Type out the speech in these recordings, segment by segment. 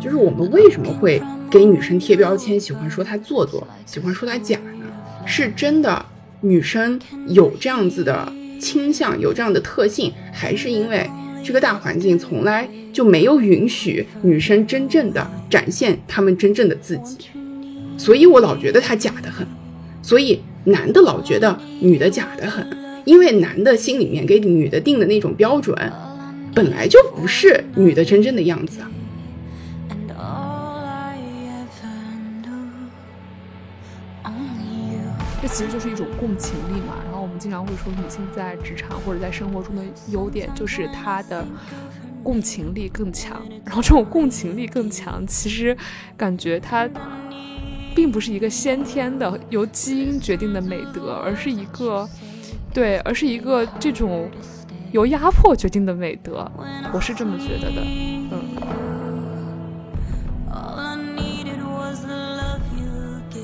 就是我们为什么会给女生贴标签，喜欢说她做作，喜欢说她假呢？是真的女生有这样子的倾向，有这样的特性，还是因为这个大环境从来就没有允许女生真正的展现她们真正的自己？所以我老觉得她假的很，所以男的老觉得女的假的很，因为男的心里面给女的定的那种标准，本来就不是女的真正的样子啊。其实就是一种共情力嘛。然后我们经常会说，女性在职场或者在生活中的优点就是她的共情力更强。然后这种共情力更强，其实感觉它并不是一个先天的由基因决定的美德，而是一个对，而是一个这种由压迫决定的美德。我是这么觉得的，嗯。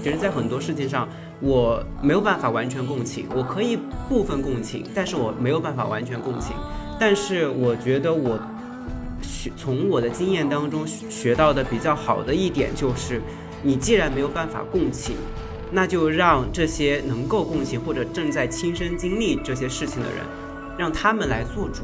其实，在很多事情上，我没有办法完全共情，我可以部分共情，但是我没有办法完全共情。但是，我觉得我学从我的经验当中学到的比较好的一点就是，你既然没有办法共情，那就让这些能够共情或者正在亲身经历这些事情的人，让他们来做主。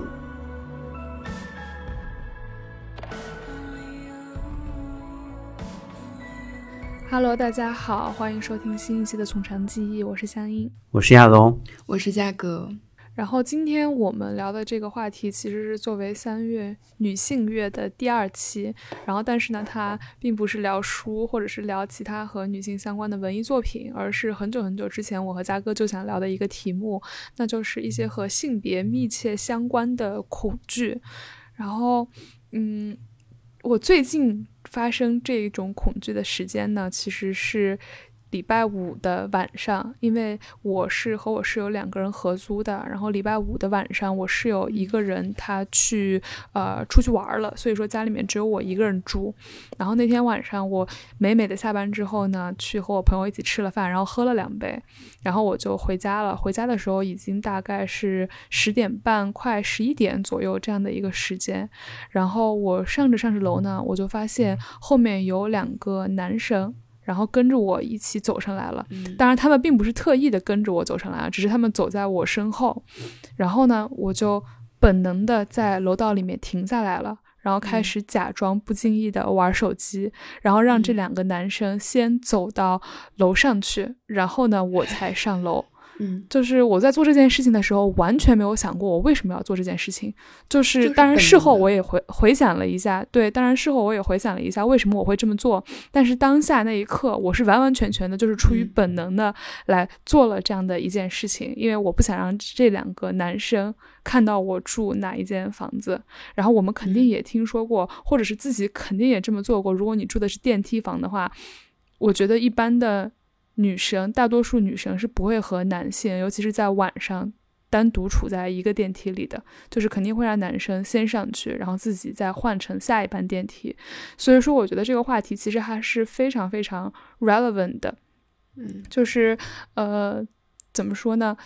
Hello，大家好，欢迎收听新一期的《从长计议》，我是香音，我是亚龙，我是嘉哥。然后今天我们聊的这个话题其实是作为三月女性月的第二期，然后但是呢，它并不是聊书或者是聊其他和女性相关的文艺作品，而是很久很久之前我和嘉哥就想聊的一个题目，那就是一些和性别密切相关的恐惧。然后，嗯，我最近。发生这种恐惧的时间呢，其实是。礼拜五的晚上，因为我是和我室友两个人合租的，然后礼拜五的晚上，我室友一个人他去呃出去玩了，所以说家里面只有我一个人住。然后那天晚上我美美的下班之后呢，去和我朋友一起吃了饭，然后喝了两杯，然后我就回家了。回家的时候已经大概是十点半快十一点左右这样的一个时间。然后我上着上着楼呢，我就发现后面有两个男生。然后跟着我一起走上来了，当然他们并不是特意的跟着我走上来，只是他们走在我身后。然后呢，我就本能的在楼道里面停下来了，然后开始假装不经意的玩手机，然后让这两个男生先走到楼上去，然后呢，我才上楼。嗯，就是我在做这件事情的时候，完全没有想过我为什么要做这件事情。就是当然事后我也回回想了一下，对，当然事后我也回想了一下为什么我会这么做。但是当下那一刻，我是完完全全的，就是出于本能的来做了这样的一件事情，因为我不想让这两个男生看到我住哪一间房子。然后我们肯定也听说过，或者是自己肯定也这么做过。如果你住的是电梯房的话，我觉得一般的。女生大多数女生是不会和男性，尤其是在晚上单独处在一个电梯里的，就是肯定会让男生先上去，然后自己再换乘下一班电梯。所以说，我觉得这个话题其实还是非常非常 relevant 的。嗯，就是呃，怎么说呢？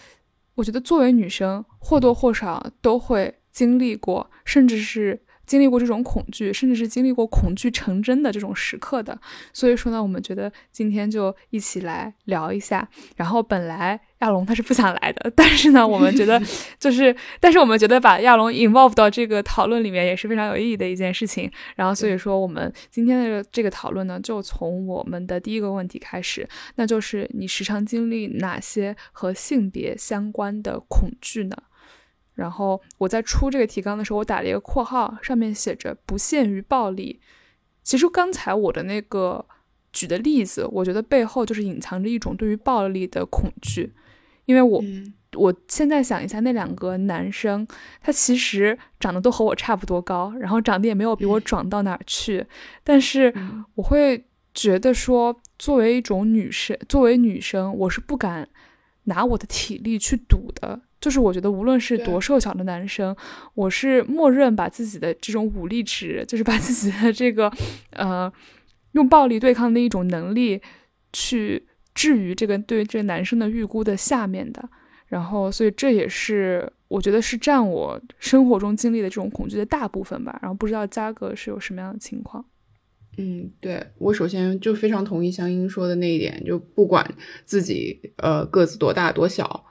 我觉得作为女生，或多或少都会经历过，甚至是。经历过这种恐惧，甚至是经历过恐惧成真的这种时刻的，所以说呢，我们觉得今天就一起来聊一下。然后本来亚龙他是不想来的，但是呢，我们觉得 就是，但是我们觉得把亚龙 involve 到这个讨论里面也是非常有意义的一件事情。然后所以说，我们今天的这个讨论呢，就从我们的第一个问题开始，那就是你时常经历哪些和性别相关的恐惧呢？然后我在出这个提纲的时候，我打了一个括号，上面写着“不限于暴力”。其实刚才我的那个举的例子，我觉得背后就是隐藏着一种对于暴力的恐惧。因为我我现在想一下，那两个男生，他其实长得都和我差不多高，然后长得也没有比我壮到哪儿去。但是我会觉得说，作为一种女生，作为女生，我是不敢拿我的体力去赌的。就是我觉得，无论是多瘦小的男生，我是默认把自己的这种武力值，就是把自己的这个，呃，用暴力对抗的一种能力，去置于这个对这个男生的预估的下面的。然后，所以这也是我觉得是占我生活中经历的这种恐惧的大部分吧。然后，不知道嘉哥是有什么样的情况？嗯，对我首先就非常同意香音说的那一点，就不管自己呃个子多大多小，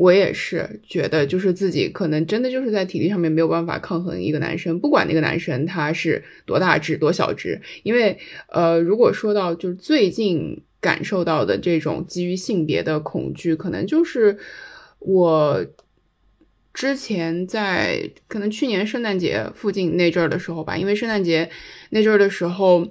我也是觉得就是自己可能真的就是在体力上面没有办法抗衡一个男生，不管那个男生他是多大只多小只，因为呃如果说到就是最近感受到的这种基于性别的恐惧，可能就是我。之前在可能去年圣诞节附近那阵儿的时候吧，因为圣诞节那阵儿的时候，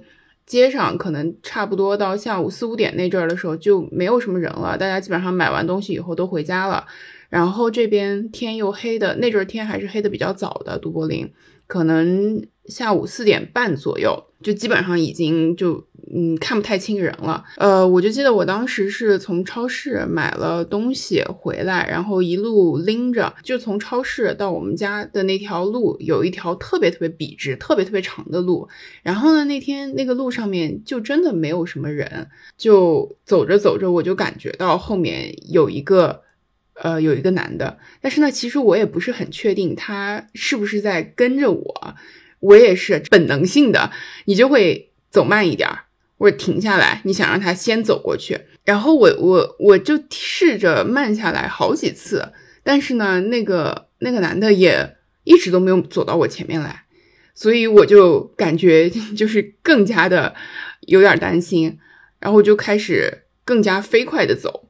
街上可能差不多到下午四五点那阵儿的时候就没有什么人了，大家基本上买完东西以后都回家了。然后这边天又黑的，那阵儿天还是黑的比较早的，都柏林可能下午四点半左右就基本上已经就。嗯，看不太清人了。呃，我就记得我当时是从超市买了东西回来，然后一路拎着，就从超市到我们家的那条路，有一条特别特别笔直、特别特别长的路。然后呢，那天那个路上面就真的没有什么人，就走着走着，我就感觉到后面有一个，呃，有一个男的。但是呢，其实我也不是很确定他是不是在跟着我。我也是本能性的，你就会走慢一点。或者停下来，你想让他先走过去，然后我我我就试着慢下来好几次，但是呢，那个那个男的也一直都没有走到我前面来，所以我就感觉 就是更加的有点担心，然后就开始更加飞快的走，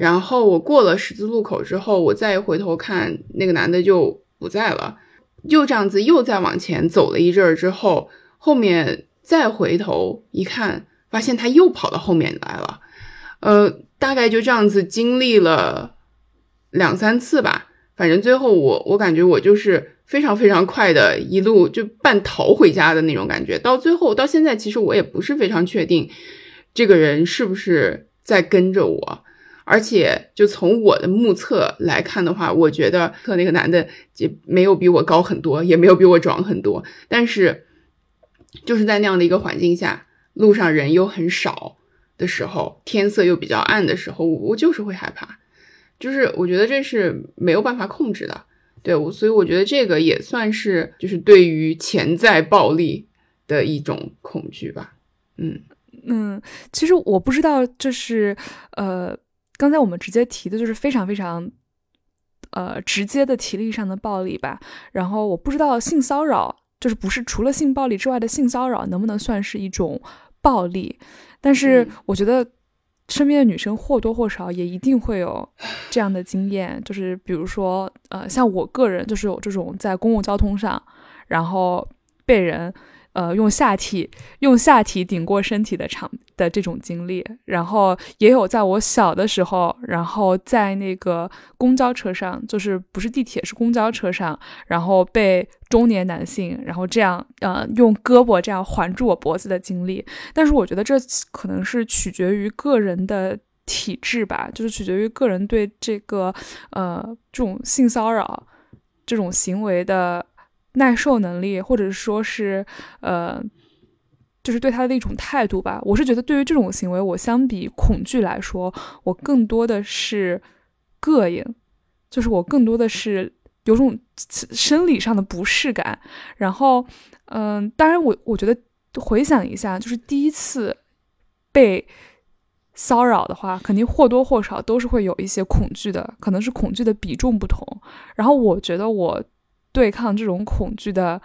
然后我过了十字路口之后，我再回头看那个男的就不在了，又这样子又再往前走了一阵儿之后，后面再回头一看。发现他又跑到后面来了，呃，大概就这样子经历了两三次吧。反正最后我我感觉我就是非常非常快的一路就半逃回家的那种感觉。到最后到现在，其实我也不是非常确定这个人是不是在跟着我。而且就从我的目测来看的话，我觉得测那个男的也没有比我高很多，也没有比我壮很多。但是就是在那样的一个环境下。路上人又很少的时候，天色又比较暗的时候，我就是会害怕，就是我觉得这是没有办法控制的，对我，所以我觉得这个也算是就是对于潜在暴力的一种恐惧吧。嗯嗯，其实我不知道，就是呃，刚才我们直接提的就是非常非常呃直接的体力上的暴力吧，然后我不知道性骚扰。就是不是除了性暴力之外的性骚扰能不能算是一种暴力？但是我觉得身边的女生或多或少也一定会有这样的经验，就是比如说，呃，像我个人就是有这种在公共交通上，然后被人。呃，用下体用下体顶过身体的场的这种经历，然后也有在我小的时候，然后在那个公交车上，就是不是地铁是公交车上，然后被中年男性，然后这样呃用胳膊这样环住我脖子的经历。但是我觉得这可能是取决于个人的体质吧，就是取决于个人对这个呃这种性骚扰这种行为的。耐受能力，或者说是，呃，就是对他的一种态度吧。我是觉得，对于这种行为，我相比恐惧来说，我更多的是膈应，就是我更多的是有种生理上的不适感。然后，嗯，当然，我我觉得回想一下，就是第一次被骚扰的话，肯定或多或少都是会有一些恐惧的，可能是恐惧的比重不同。然后，我觉得我。对抗这种恐惧的，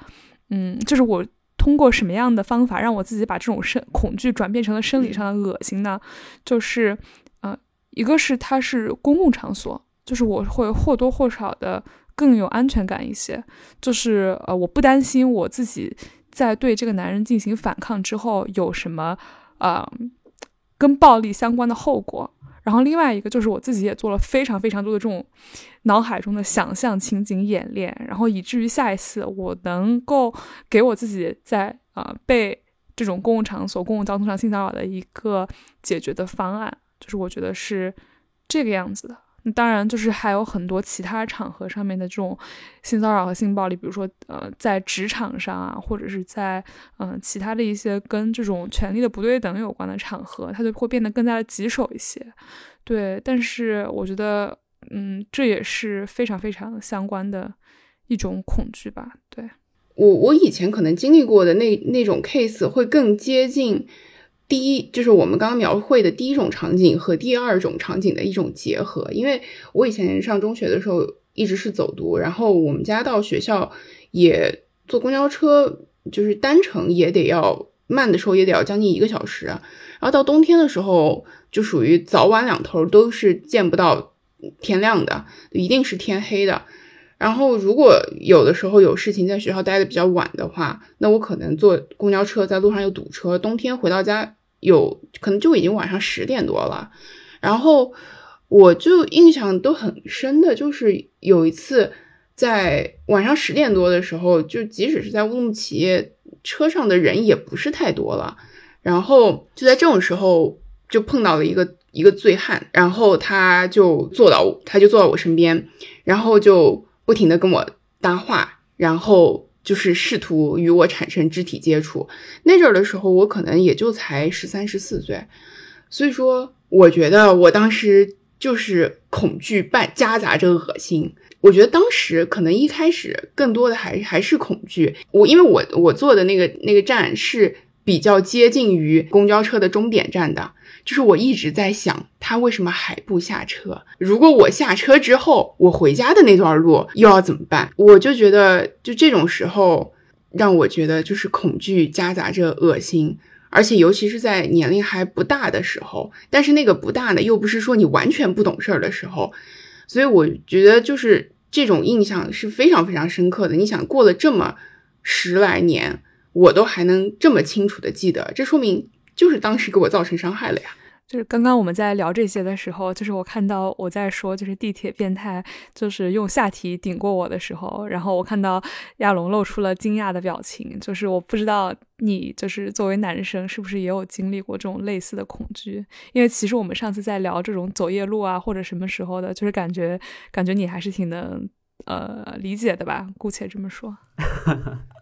嗯，就是我通过什么样的方法让我自己把这种生恐惧转变成了生理上的恶心呢？就是，呃，一个是它是公共场所，就是我会或多或少的更有安全感一些，就是呃，我不担心我自己在对这个男人进行反抗之后有什么啊跟暴力相关的后果。然后另外一个就是我自己也做了非常非常多的这种脑海中的想象情景演练，然后以至于下一次我能够给我自己在啊被这种公共场所、公共交通上性骚扰的一个解决的方案，就是我觉得是这个样子的。当然，就是还有很多其他场合上面的这种性骚扰和性暴力，比如说，呃，在职场上啊，或者是在嗯其他的一些跟这种权力的不对等有关的场合，它就会变得更加的棘手一些。对，但是我觉得，嗯，这也是非常非常相关的一种恐惧吧。对，我我以前可能经历过的那那种 case 会更接近第一，就是我们刚刚描绘的第一种场景和第二种场景的一种结合。因为我以前上中学的时候一直是走读，然后我们家到学校也坐公交车，就是单程也得要慢的时候也得要将近一个小时。然后到冬天的时候，就属于早晚两头都是见不到天亮的，一定是天黑的。然后，如果有的时候有事情在学校待的比较晚的话，那我可能坐公交车在路上又堵车。冬天回到家有可能就已经晚上十点多了。然后我就印象都很深的，就是有一次在晚上十点多的时候，就即使是在乌鲁木齐，车上的人也不是太多了。然后就在这种时候，就碰到了一个一个醉汉，然后他就坐到他就坐到我身边，然后就。不停的跟我搭话，然后就是试图与我产生肢体接触。那阵儿的时候，我可能也就才十三十四岁，所以说，我觉得我当时就是恐惧伴夹杂着恶心。我觉得当时可能一开始更多的还还是恐惧。我因为我我坐的那个那个站是比较接近于公交车的终点站的。就是我一直在想，他为什么还不下车？如果我下车之后，我回家的那段路又要怎么办？我就觉得，就这种时候，让我觉得就是恐惧夹杂着恶心，而且尤其是在年龄还不大的时候，但是那个不大呢，又不是说你完全不懂事儿的时候，所以我觉得就是这种印象是非常非常深刻的。你想，过了这么十来年，我都还能这么清楚的记得，这说明。就是当时给我造成伤害了呀。就是刚刚我们在聊这些的时候，就是我看到我在说，就是地铁变态，就是用下体顶过我的时候，然后我看到亚龙露出了惊讶的表情。就是我不知道你就是作为男生是不是也有经历过这种类似的恐惧？因为其实我们上次在聊这种走夜路啊或者什么时候的，就是感觉感觉你还是挺能呃理解的吧，姑且这么说。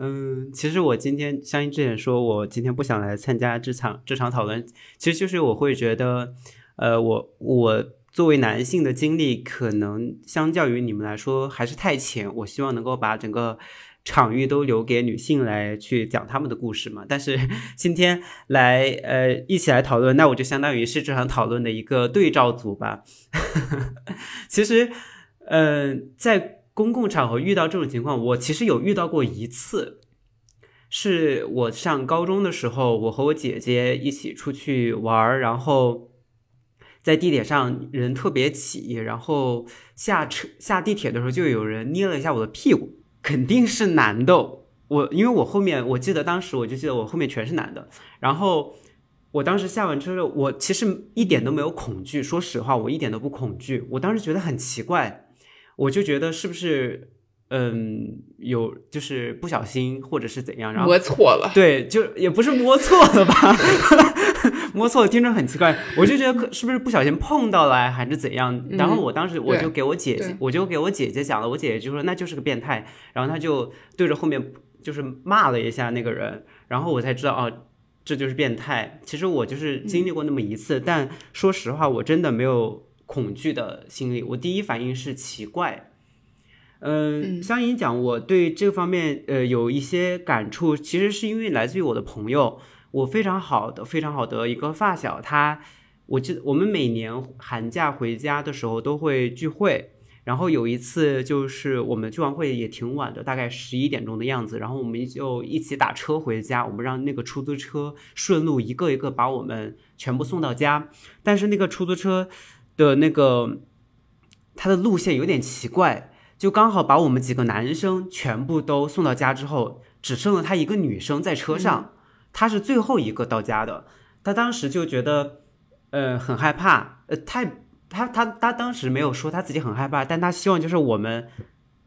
嗯，其实我今天相信之前说，我今天不想来参加这场这场讨论，其实就是我会觉得，呃，我我作为男性的经历，可能相较于你们来说还是太浅。我希望能够把整个场域都留给女性来去讲他们的故事嘛。但是 今天来呃一起来讨论，那我就相当于是这场讨论的一个对照组吧。其实，嗯，在。公共场合遇到这种情况，我其实有遇到过一次，是我上高中的时候，我和我姐姐一起出去玩，然后在地铁上人特别挤，然后下车下地铁的时候就有人捏了一下我的屁股，肯定是男的，我因为我后面我记得当时我就记得我后面全是男的，然后我当时下完车，我其实一点都没有恐惧，说实话，我一点都不恐惧，我当时觉得很奇怪。我就觉得是不是，嗯，有就是不小心或者是怎样，然后摸错了，对，就也不是摸错了吧，摸错了听着很奇怪，我就觉得是不是不小心碰到了还是怎样，然后我当时我就给我姐姐，我就给我姐姐讲了，我姐姐就说那就是个变态，然后她就对着后面就是骂了一下那个人，然后我才知道哦，这就是变态。其实我就是经历过那么一次，但说实话，我真的没有。恐惧的心理，我第一反应是奇怪。嗯，相应讲，我对这方面呃有一些感触，其实是因为来自于我的朋友，我非常好的非常好的一个发小，他，我记得我们每年寒假回家的时候都会聚会，然后有一次就是我们聚完会也挺晚的，大概十一点钟的样子，然后我们就一起打车回家，我们让那个出租车顺路一个一个把我们全部送到家，但是那个出租车。的那个，他的路线有点奇怪，就刚好把我们几个男生全部都送到家之后，只剩了他一个女生在车上，他是最后一个到家的。他当时就觉得，呃，很害怕，呃，太他他他当时没有说他自己很害怕，但他希望就是我们，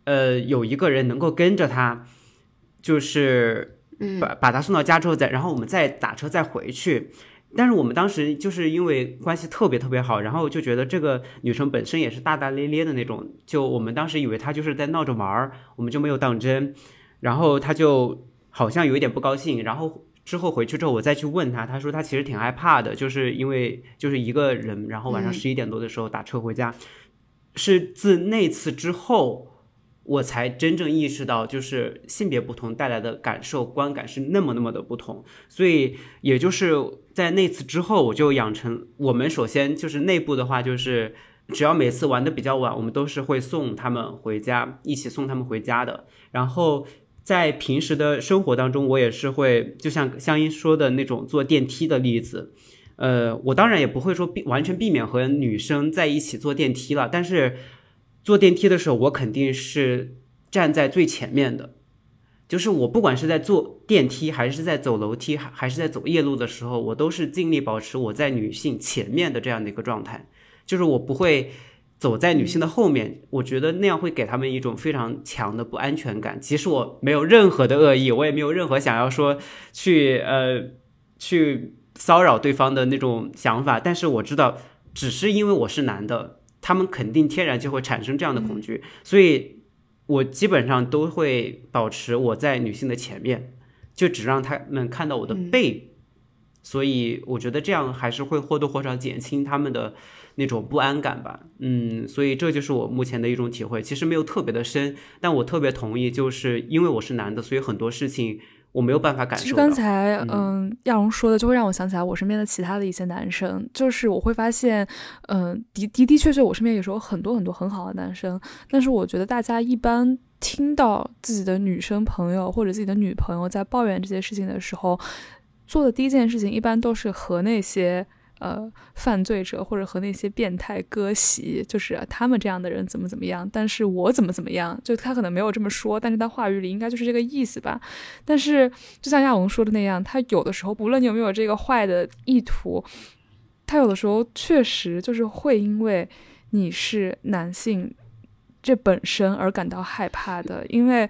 呃，有一个人能够跟着他，就是把把他送到家之后再，然后我们再打车再回去。但是我们当时就是因为关系特别特别好，然后就觉得这个女生本身也是大大咧咧的那种，就我们当时以为她就是在闹着玩儿，我们就没有当真。然后她就好像有一点不高兴，然后之后回去之后我再去问她，她说她其实挺害怕的，就是因为就是一个人，然后晚上十一点多的时候打车回家，是自那次之后，我才真正意识到，就是性别不同带来的感受观感是那么那么的不同。所以，也就是在那次之后，我就养成我们首先就是内部的话，就是只要每次玩的比较晚，我们都是会送他们回家，一起送他们回家的。然后在平时的生活当中，我也是会，就像香音说的那种坐电梯的例子。呃，我当然也不会说避完全避免和女生在一起坐电梯了，但是坐电梯的时候，我肯定是站在最前面的。就是我不管是在坐电梯，还是在走楼梯，还还是在走夜路的时候，我都是尽力保持我在女性前面的这样的一个状态。就是我不会走在女性的后面，我觉得那样会给他们一种非常强的不安全感。其实我没有任何的恶意，我也没有任何想要说去呃去。骚扰对方的那种想法，但是我知道，只是因为我是男的，他们肯定天然就会产生这样的恐惧，所以我基本上都会保持我在女性的前面，就只让他们看到我的背，所以我觉得这样还是会或多或少减轻他们的那种不安感吧。嗯，所以这就是我目前的一种体会，其实没有特别的深，但我特别同意，就是因为我是男的，所以很多事情。我没有办法感受。其实刚才，嗯，亚龙说的就会让我想起来我身边的其他的一些男生，就是我会发现，嗯，的的的确确，我身边也是有很多很多很好的男生，但是我觉得大家一般听到自己的女生朋友或者自己的女朋友在抱怨这些事情的时候，做的第一件事情一般都是和那些。呃，犯罪者或者和那些变态割席，就是他们这样的人怎么怎么样，但是我怎么怎么样，就他可能没有这么说，但是他话语里应该就是这个意思吧。但是就像亚龙说的那样，他有的时候不论你有没有这个坏的意图，他有的时候确实就是会因为你是男性这本身而感到害怕的，因为。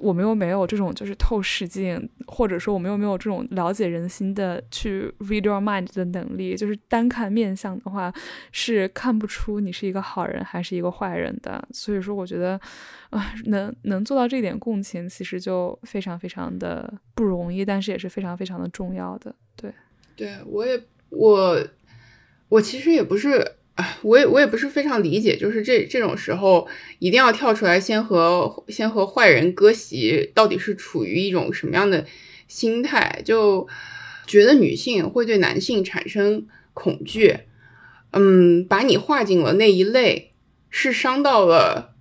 我们又没有这种就是透视镜，或者说我们又没有这种了解人心的去 read your mind 的能力，就是单看面相的话是看不出你是一个好人还是一个坏人的。所以说，我觉得啊，能能做到这点共情，其实就非常非常的不容易，但是也是非常非常的重要的。对，对我也我我其实也不是。啊，我也我也不是非常理解，就是这这种时候一定要跳出来先和先和坏人割席，到底是处于一种什么样的心态？就觉得女性会对男性产生恐惧，嗯，把你划进了那一类，是伤到了，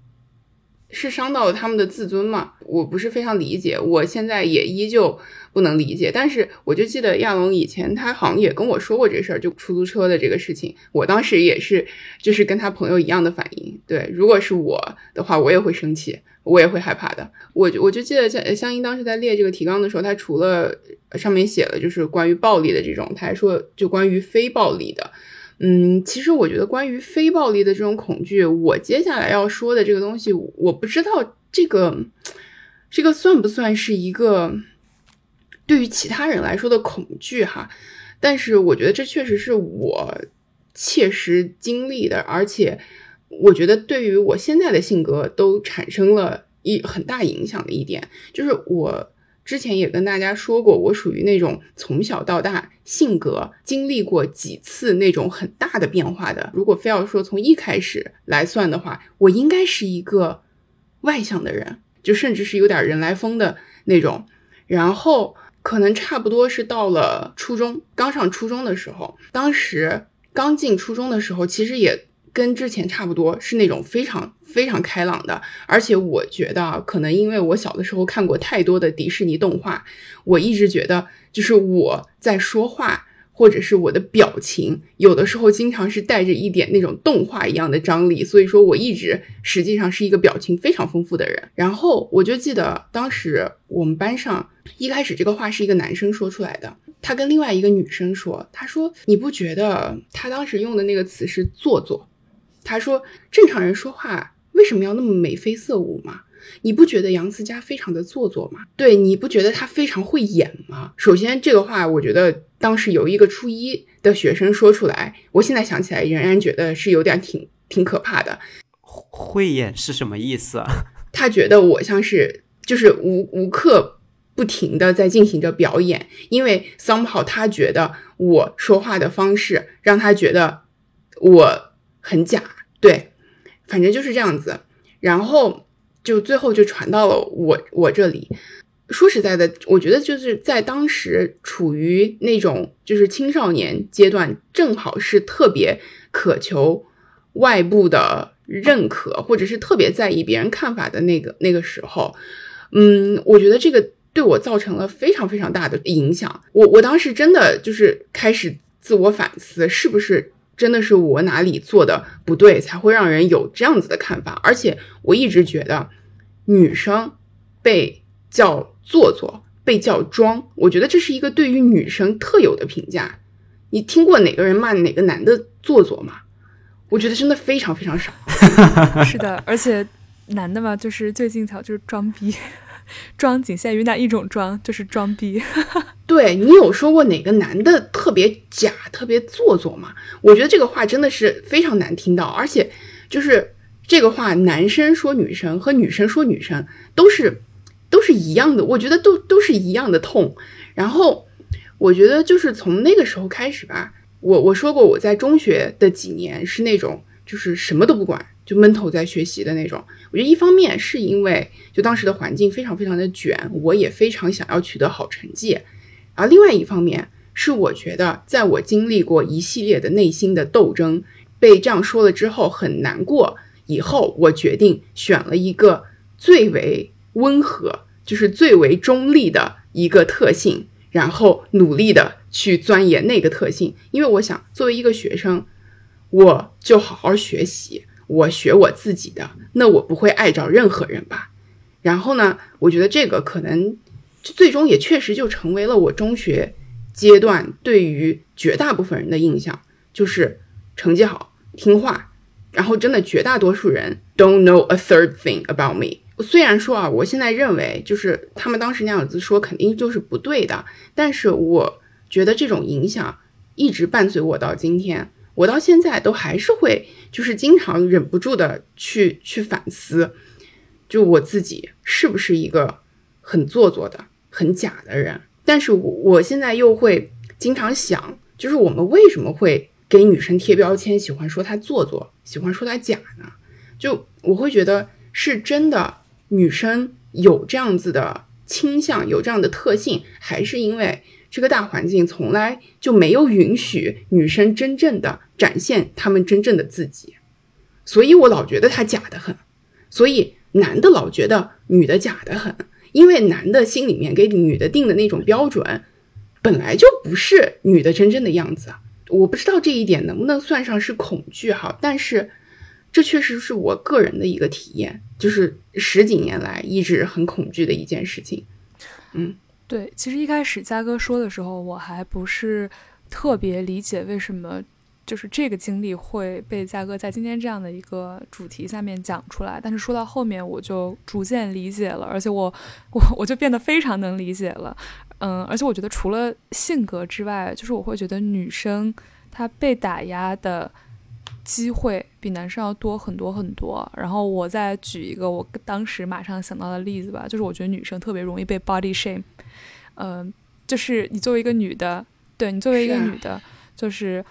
是伤到了他们的自尊吗？我不是非常理解，我现在也依旧。不能理解，但是我就记得亚龙以前他好像也跟我说过这事儿，就出租车的这个事情。我当时也是，就是跟他朋友一样的反应。对，如果是我的话，我也会生气，我也会害怕的。我我就记得香香音当时在列这个提纲的时候，他除了上面写了就是关于暴力的这种，他还说就关于非暴力的。嗯，其实我觉得关于非暴力的这种恐惧，我接下来要说的这个东西，我不知道这个这个算不算是一个。对于其他人来说的恐惧哈，但是我觉得这确实是我切实经历的，而且我觉得对于我现在的性格都产生了一很大影响的一点，就是我之前也跟大家说过，我属于那种从小到大性格经历过几次那种很大的变化的。如果非要说从一开始来算的话，我应该是一个外向的人，就甚至是有点人来疯的那种，然后。可能差不多是到了初中，刚上初中的时候，当时刚进初中的时候，其实也跟之前差不多，是那种非常非常开朗的。而且我觉得，可能因为我小的时候看过太多的迪士尼动画，我一直觉得就是我在说话。或者是我的表情，有的时候经常是带着一点那种动画一样的张力，所以说我一直实际上是一个表情非常丰富的人。然后我就记得当时我们班上一开始这个话是一个男生说出来的，他跟另外一个女生说，他说你不觉得他当时用的那个词是做作？他说正常人说话为什么要那么眉飞色舞吗？你不觉得杨思佳非常的做作吗？对，你不觉得他非常会演吗？首先，这个话我觉得当时有一个初一的学生说出来，我现在想起来仍然觉得是有点挺挺可怕的。慧眼是什么意思啊？他觉得我像是就是无无刻不停的在进行着表演，因为 somehow 他觉得我说话的方式让他觉得我很假。对，反正就是这样子。然后。就最后就传到了我我这里。说实在的，我觉得就是在当时处于那种就是青少年阶段，正好是特别渴求外部的认可，或者是特别在意别人看法的那个那个时候，嗯，我觉得这个对我造成了非常非常大的影响。我我当时真的就是开始自我反思，是不是真的是我哪里做的不对，才会让人有这样子的看法？而且我一直觉得女生被叫。做作被叫装，我觉得这是一个对于女生特有的评价。你听过哪个人骂哪个男的做作吗？我觉得真的非常非常少。是的，而且男的嘛，就是最近才就是装逼，装仅限于那一种装，就是装逼。对你有说过哪个男的特别假、特别做作吗？我觉得这个话真的是非常难听到，而且就是这个话，男生说女生和女生说女生都是。都是一样的，我觉得都都是一样的痛。然后我觉得就是从那个时候开始吧，我我说过我在中学的几年是那种就是什么都不管，就闷头在学习的那种。我觉得一方面是因为就当时的环境非常非常的卷，我也非常想要取得好成绩。而另外一方面是我觉得在我经历过一系列的内心的斗争，被这样说了之后很难过，以后我决定选了一个最为温和。就是最为中立的一个特性，然后努力的去钻研那个特性。因为我想，作为一个学生，我就好好学习，我学我自己的，那我不会碍着任何人吧。然后呢，我觉得这个可能最终也确实就成为了我中学阶段对于绝大部分人的印象，就是成绩好、听话。然后真的绝大多数人 don't know a third thing about me。虽然说啊，我现在认为就是他们当时那样子说肯定就是不对的，但是我觉得这种影响一直伴随我到今天，我到现在都还是会就是经常忍不住的去去反思，就我自己是不是一个很做作的、很假的人。但是我我现在又会经常想，就是我们为什么会给女生贴标签，喜欢说她做作，喜欢说她假呢？就我会觉得是真的。女生有这样子的倾向，有这样的特性，还是因为这个大环境从来就没有允许女生真正的展现她们真正的自己，所以我老觉得她假的很，所以男的老觉得女的假的很，因为男的心里面给女的定的那种标准，本来就不是女的真正的样子。我不知道这一点能不能算上是恐惧哈，但是。这确实是我个人的一个体验，就是十几年来一直很恐惧的一件事情。嗯，对，其实一开始嘉哥说的时候，我还不是特别理解为什么就是这个经历会被嘉哥在今天这样的一个主题下面讲出来。但是说到后面，我就逐渐理解了，而且我我我就变得非常能理解了。嗯，而且我觉得除了性格之外，就是我会觉得女生她被打压的。机会比男生要多很多很多。然后我再举一个我当时马上想到的例子吧，就是我觉得女生特别容易被 body shame。嗯，就是你作为一个女的，对你作为一个女的，就是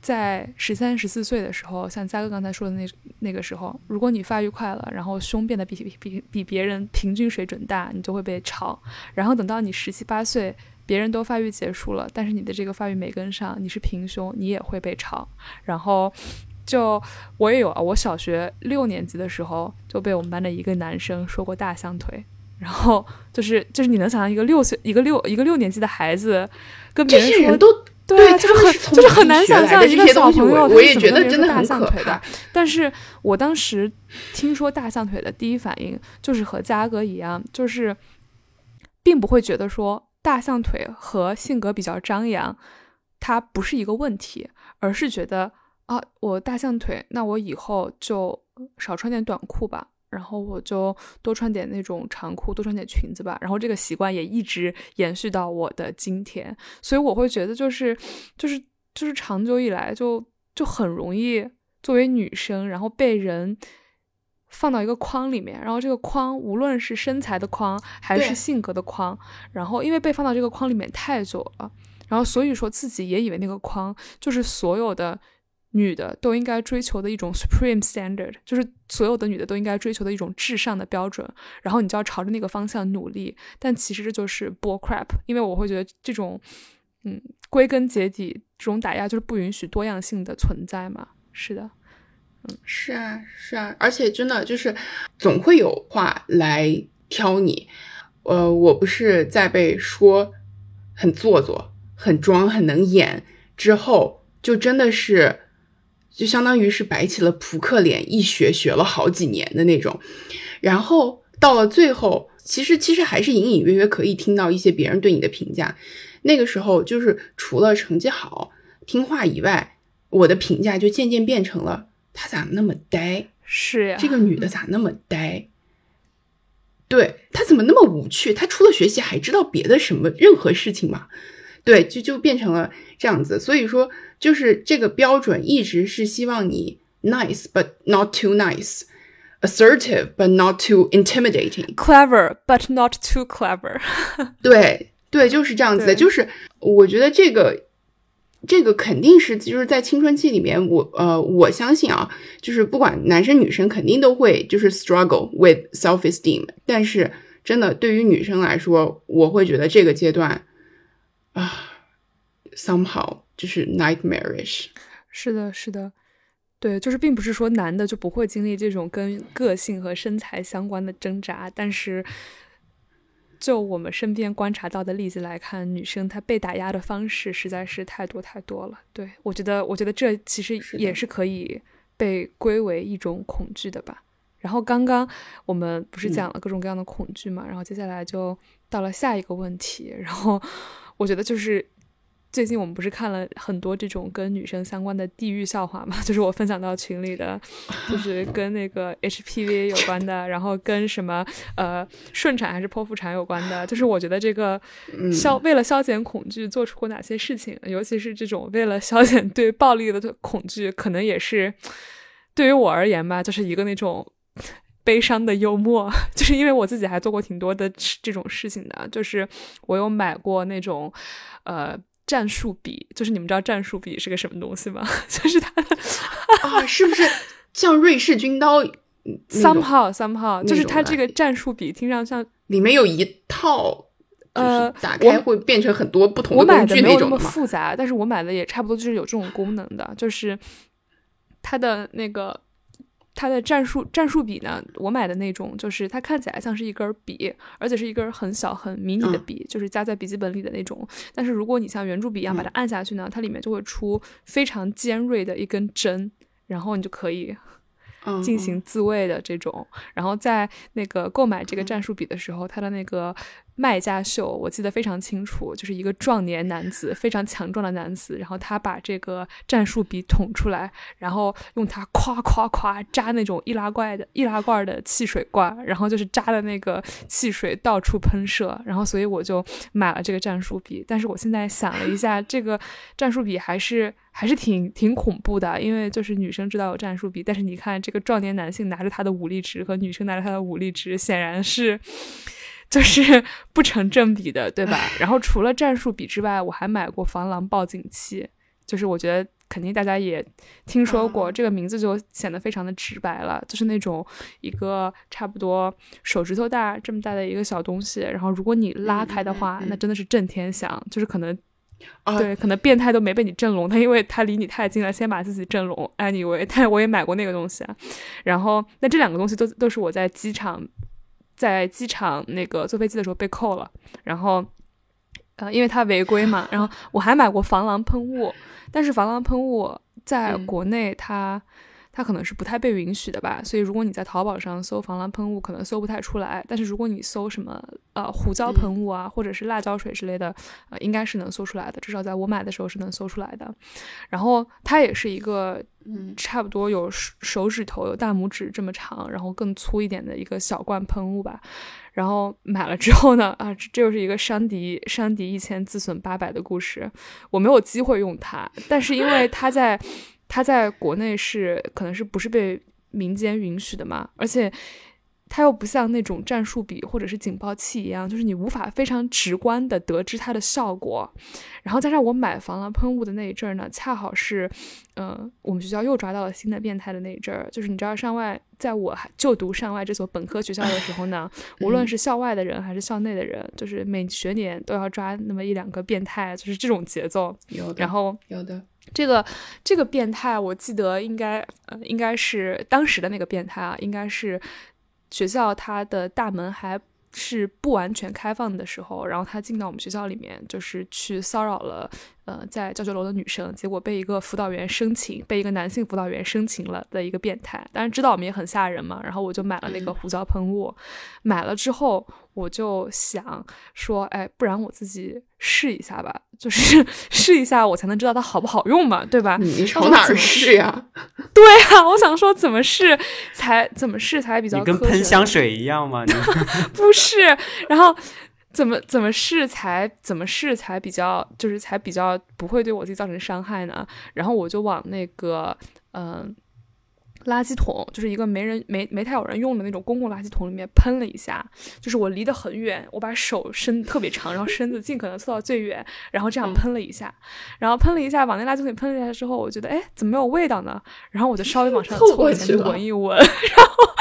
在十三十四岁的时候，像嘉哥刚才说的那那个时候，如果你发育快了，然后胸变得比比比比别人平均水准大，你就会被嘲。然后等到你十七八岁，别人都发育结束了，但是你的这个发育没跟上，你是平胸，你也会被嘲。然后。就我也有啊，我小学六年级的时候就被我们班的一个男生说过大象腿，然后就是就是你能想象一个六岁一个六一个六年级的孩子跟别人说都对啊，就是很就是很难想象一个小朋友我也觉得真的很可怕。但是我当时听说大象腿的第一反应就是和嘉哥一样，就是并不会觉得说大象腿和性格比较张扬，它不是一个问题，而是觉得。啊，我大象腿，那我以后就少穿点短裤吧，然后我就多穿点那种长裤，多穿点裙子吧。然后这个习惯也一直延续到我的今天，所以我会觉得就是，就是，就是长久以来就就很容易作为女生，然后被人放到一个框里面，然后这个框无论是身材的框还是性格的框，然后因为被放到这个框里面太久了，然后所以说自己也以为那个框就是所有的。女的都应该追求的一种 supreme standard，就是所有的女的都应该追求的一种至上的标准，然后你就要朝着那个方向努力。但其实这就是 bull crap，因为我会觉得这种，嗯，归根结底，这种打压就是不允许多样性的存在嘛。是的，嗯，是啊，是啊，而且真的就是总会有话来挑你。呃，我不是在被说很做作、很装、很能演之后，就真的是。就相当于是摆起了扑克脸，一学学了好几年的那种，然后到了最后，其实其实还是隐隐约约可以听到一些别人对你的评价。那个时候，就是除了成绩好、听话以外，我的评价就渐渐变成了她咋那么呆？是呀，这个女的咋那么呆？对她怎么那么无趣？她除了学习还知道别的什么任何事情吗？对，就就变成了这样子。所以说。就是这个标准一直是希望你 nice but not too nice, assertive but not too intimidating, clever but not too clever 对对，就是这样子的。就是我觉得这个这个肯定是就是在青春期里面，我呃我相信啊，就是不管男生女生肯定都会就是 struggle with self esteem。但是真的对于女生来说，我会觉得这个阶段啊 somehow。就是 nightmarish，是的，是的，对，就是并不是说男的就不会经历这种跟个性和身材相关的挣扎，但是就我们身边观察到的例子来看，女生她被打压的方式实在是太多太多了。对我觉得，我觉得这其实也是可以被归为一种恐惧的吧。然后刚刚我们不是讲了各种各样的恐惧嘛，然后接下来就到了下一个问题，然后我觉得就是。最近我们不是看了很多这种跟女生相关的地狱笑话嘛？就是我分享到群里的，就是跟那个 HPV 有关的，然后跟什么呃顺产还是剖腹产有关的。就是我觉得这个消为了消减恐惧做出过哪些事情，尤其是这种为了消减对暴力的恐惧，可能也是对于我而言吧，就是一个那种悲伤的幽默。就是因为我自己还做过挺多的这种事情的，就是我有买过那种呃。战术笔就是你们知道战术笔是个什么东西吗？就是它的啊，是不是像瑞士军刀？somehow somehow，就是它这个战术笔听上像里面有一套，呃，打开会变成很多不同的工具那种的复杂，但是我买的也差不多就是有这种功能的，就是它的那个。它的战术战术笔呢？我买的那种，就是它看起来像是一根笔，而且是一根很小很迷你的笔，就是夹在笔记本里的那种。但是如果你像圆珠笔一样把它按下去呢，它里面就会出非常尖锐的一根针，然后你就可以。进行自卫的这种，然后在那个购买这个战术笔的时候，它的那个卖家秀我记得非常清楚，就是一个壮年男子，非常强壮的男子，然后他把这个战术笔捅出来，然后用它夸夸夸扎那种易拉罐的易拉罐的汽水罐，然后就是扎的那个汽水到处喷射，然后所以我就买了这个战术笔。但是我现在想了一下，这个战术笔还是。还是挺挺恐怖的，因为就是女生知道有战术笔，但是你看这个壮年男性拿着他的武力值和女生拿着他的武力值，显然是就是不成正比的，对吧？然后除了战术笔之外，我还买过防狼报警器，就是我觉得肯定大家也听说过，这个名字就显得非常的直白了，就是那种一个差不多手指头大这么大的一个小东西，然后如果你拉开的话，那真的是震天响，就是可能。对，可能变态都没被你震聋，他因为他离你太近了，先把自己震聋。Anyway，但我也买过那个东西啊。然后，那这两个东西都都是我在机场，在机场那个坐飞机的时候被扣了。然后，呃，因为他违规嘛。然后我还买过防狼喷雾，但是防狼喷雾在国内它。它可能是不太被允许的吧，所以如果你在淘宝上搜防狼喷雾，可能搜不太出来。但是如果你搜什么呃胡椒喷雾啊，或者是辣椒水之类的，呃，应该是能搜出来的。至少在我买的时候是能搜出来的。然后它也是一个，嗯，差不多有手指头、有大拇指这么长，然后更粗一点的一个小罐喷雾吧。然后买了之后呢，啊，这又是一个伤敌伤敌一千自损八百的故事。我没有机会用它，但是因为它在。它在国内是可能是不是被民间允许的嘛？而且它又不像那种战术笔或者是警报器一样，就是你无法非常直观的得知它的效果。然后加上我买防狼喷雾的那一阵儿呢，恰好是，嗯，我们学校又抓到了新的变态的那一阵儿。就是你知道，上外在我还就读上外这所本科学校的时候呢，无论是校外的人还是校内的人，就是每学年都要抓那么一两个变态，就是这种节奏。有的，然后有的。这个这个变态，我记得应该呃应该是当时的那个变态啊，应该是学校它的大门还是不完全开放的时候，然后他进到我们学校里面，就是去骚扰了。呃，在教学楼的女生，结果被一个辅导员生擒，被一个男性辅导员生擒了的一个变态。当然知道我们也很吓人嘛，然后我就买了那个胡椒喷雾。买了之后，我就想说，哎，不然我自己试一下吧，就是 试一下，我才能知道它好不好用嘛，对吧？你从哪儿试呀？对啊，我想说怎么试才怎么试才比较？你跟喷香水一样吗？不是，然后。怎么怎么试才怎么试才比较就是才比较不会对我自己造成伤害呢？然后我就往那个嗯垃圾桶，就是一个没人没没太有人用的那种公共垃圾桶里面喷了一下，就是我离得很远，我把手伸特别长，然后身子尽可能凑到最远，然后这样喷了一下，然后喷了一下往那垃圾桶里喷了一下之后，我觉得哎怎么没有味道呢？然后我就稍微往上凑一去闻一闻，然后。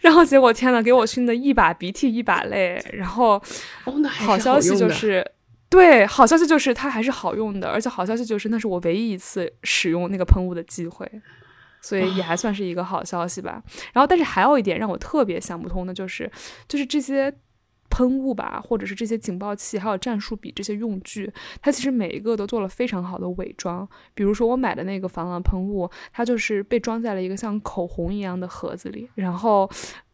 然后结果天呐，给我熏的一把鼻涕一把泪。然后，好消息就是，对，好消息就是它还是好用的，而且好消息就是那是我唯一一次使用那个喷雾的机会，所以也还算是一个好消息吧。然后，但是还有一点让我特别想不通的就是，就是这些。喷雾吧，或者是这些警报器，还有战术笔这些用具，它其实每一个都做了非常好的伪装。比如说我买的那个防狼喷雾，它就是被装在了一个像口红一样的盒子里。然后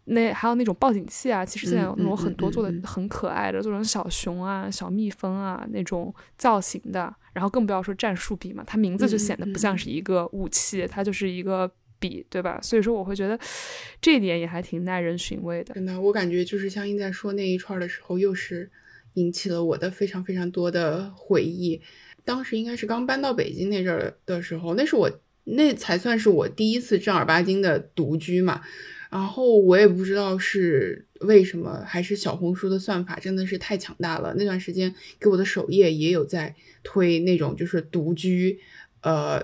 那还有那种报警器啊，其实现在有那种很多做的很可爱的，做成小熊啊、小蜜蜂啊那种造型的。然后更不要说战术笔嘛，它名字就显得不像是一个武器，它就是一个。笔对吧？所以说我会觉得这一点也还挺耐人寻味的。真的，我感觉就是香音在说那一串的时候，又是引起了我的非常非常多的回忆。当时应该是刚搬到北京那阵儿的时候，那是我那才算是我第一次正儿八经的独居嘛。然后我也不知道是为什么，还是小红书的算法真的是太强大了。那段时间给我的首页也有在推那种就是独居，呃。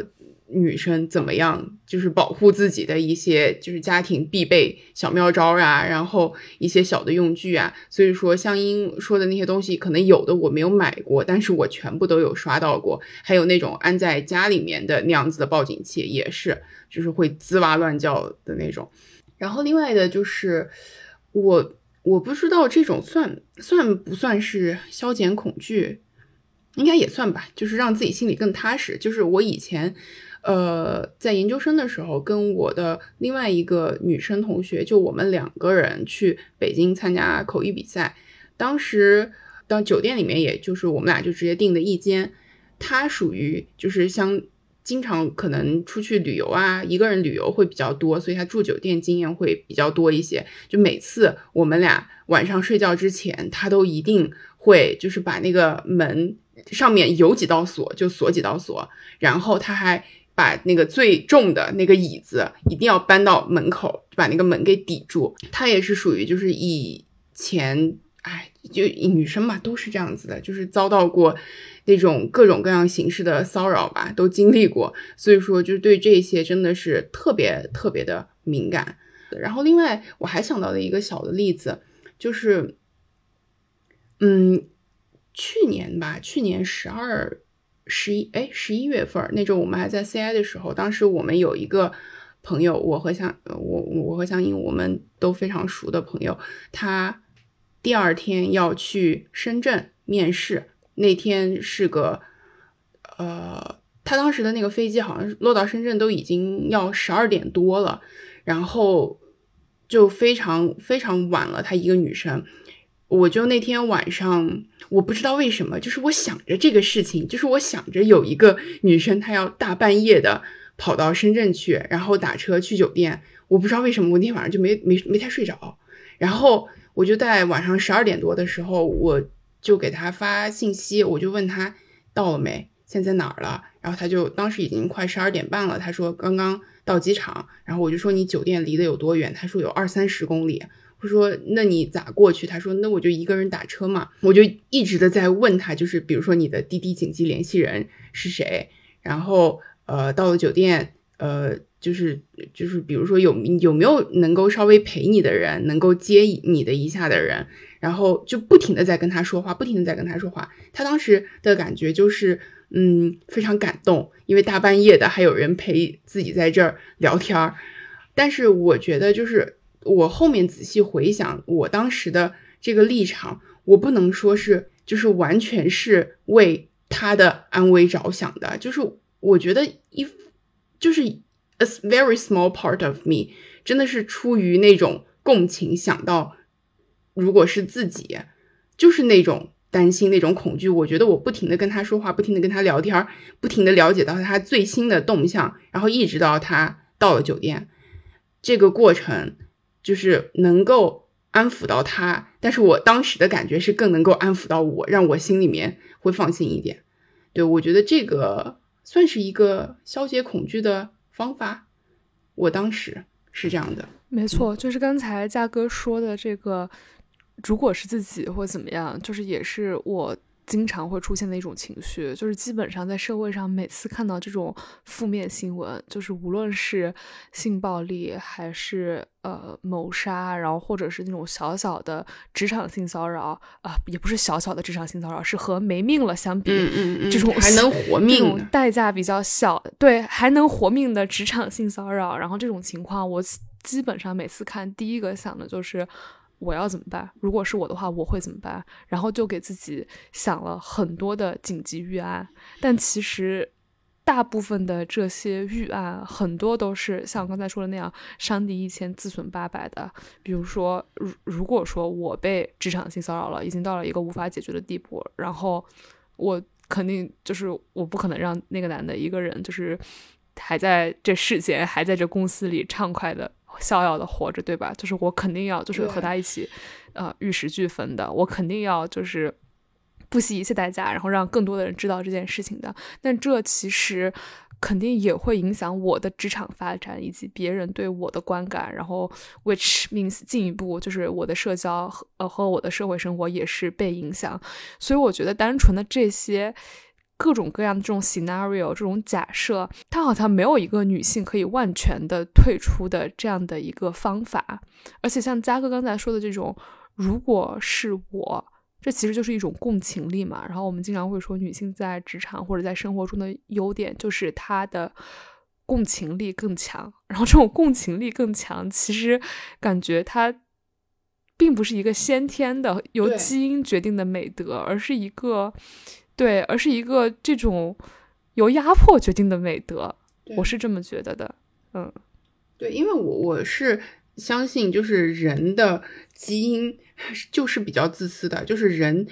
女生怎么样？就是保护自己的一些，就是家庭必备小妙招啊，然后一些小的用具啊。所以说，香音说的那些东西，可能有的我没有买过，但是我全部都有刷到过。还有那种安在家里面的那样子的报警器，也是，就是会滋哇乱叫的那种。然后另外的就是，我我不知道这种算算不算是消减恐惧，应该也算吧，就是让自己心里更踏实。就是我以前。呃，在研究生的时候，跟我的另外一个女生同学，就我们两个人去北京参加口译比赛。当时到酒店里面，也就是我们俩就直接订的一间。她属于就是像经常可能出去旅游啊，一个人旅游会比较多，所以他住酒店经验会比较多一些。就每次我们俩晚上睡觉之前，他都一定会就是把那个门上面有几道锁就锁几道锁，然后他还。把那个最重的那个椅子一定要搬到门口，把那个门给抵住。他也是属于就是以前，哎，就女生嘛，都是这样子的，就是遭到过那种各种各样形式的骚扰吧，都经历过。所以说，就是对这些真的是特别特别的敏感。然后，另外我还想到了一个小的例子，就是，嗯，去年吧，去年十二。十一哎，十一月份那阵我们还在 CI 的时候，当时我们有一个朋友，我和香我我和香英我们都非常熟的朋友，他第二天要去深圳面试，那天是个呃，他当时的那个飞机好像落到深圳都已经要十二点多了，然后就非常非常晚了，她一个女生。我就那天晚上，我不知道为什么，就是我想着这个事情，就是我想着有一个女生她要大半夜的跑到深圳去，然后打车去酒店。我不知道为什么我那天晚上就没没没太睡着，然后我就在晚上十二点多的时候，我就给他发信息，我就问他到了没，现在哪儿了？然后他就当时已经快十二点半了，他说刚刚到机场，然后我就说你酒店离得有多远？他说有二三十公里。我说那你咋过去？他说那我就一个人打车嘛。我就一直的在问他，就是比如说你的滴滴紧急联系人是谁？然后呃到了酒店，呃就是就是比如说有有没有能够稍微陪你的人，能够接你的一下的人，然后就不停的在跟他说话，不停的在跟他说话。他当时的感觉就是嗯非常感动，因为大半夜的还有人陪自己在这儿聊天。但是我觉得就是。我后面仔细回想，我当时的这个立场，我不能说是就是完全是为他的安危着想的，就是我觉得一就是 a very small part of me，真的是出于那种共情，想到如果是自己，就是那种担心、那种恐惧。我觉得我不停的跟他说话，不停的跟他聊天，不停的了解到他最新的动向，然后一直到他到了酒店，这个过程。就是能够安抚到他，但是我当时的感觉是更能够安抚到我，让我心里面会放心一点。对我觉得这个算是一个消解恐惧的方法，我当时是这样的。没错，就是刚才嘉哥说的这个，如果是自己或怎么样，就是也是我。经常会出现的一种情绪，就是基本上在社会上，每次看到这种负面新闻，就是无论是性暴力，还是呃谋杀，然后或者是那种小小的职场性骚扰啊，也不是小小的职场性骚扰，是和没命了相比，这种还能活命，代价比较小，对，还能活命的职场性骚扰，然后这种情况，我基本上每次看，第一个想的就是。我要怎么办？如果是我的话，我会怎么办？然后就给自己想了很多的紧急预案，但其实大部分的这些预案，很多都是像刚才说的那样，伤敌一千，自损八百的。比如说，如如果说我被职场性骚扰了，已经到了一个无法解决的地步，然后我肯定就是我不可能让那个男的一个人，就是还在这世间，还在这公司里畅快的。逍遥的活着，对吧？就是我肯定要，就是和他一起，呃，玉石俱焚的。我肯定要，就是不惜一切代价，然后让更多的人知道这件事情的。但这其实肯定也会影响我的职场发展，以及别人对我的观感。然后，which means 进一步就是我的社交和呃和我的社会生活也是被影响。所以我觉得单纯的这些。各种各样的这种 scenario，这种假设，它好像没有一个女性可以万全的退出的这样的一个方法。而且像嘉哥刚才说的这种，如果是我，这其实就是一种共情力嘛。然后我们经常会说，女性在职场或者在生活中的优点就是她的共情力更强。然后这种共情力更强，其实感觉它并不是一个先天的由基因决定的美德，而是一个。对，而是一个这种由压迫决定的美德，我是这么觉得的。嗯，对，因为我我是相信，就是人的基因就是比较自私的，就是人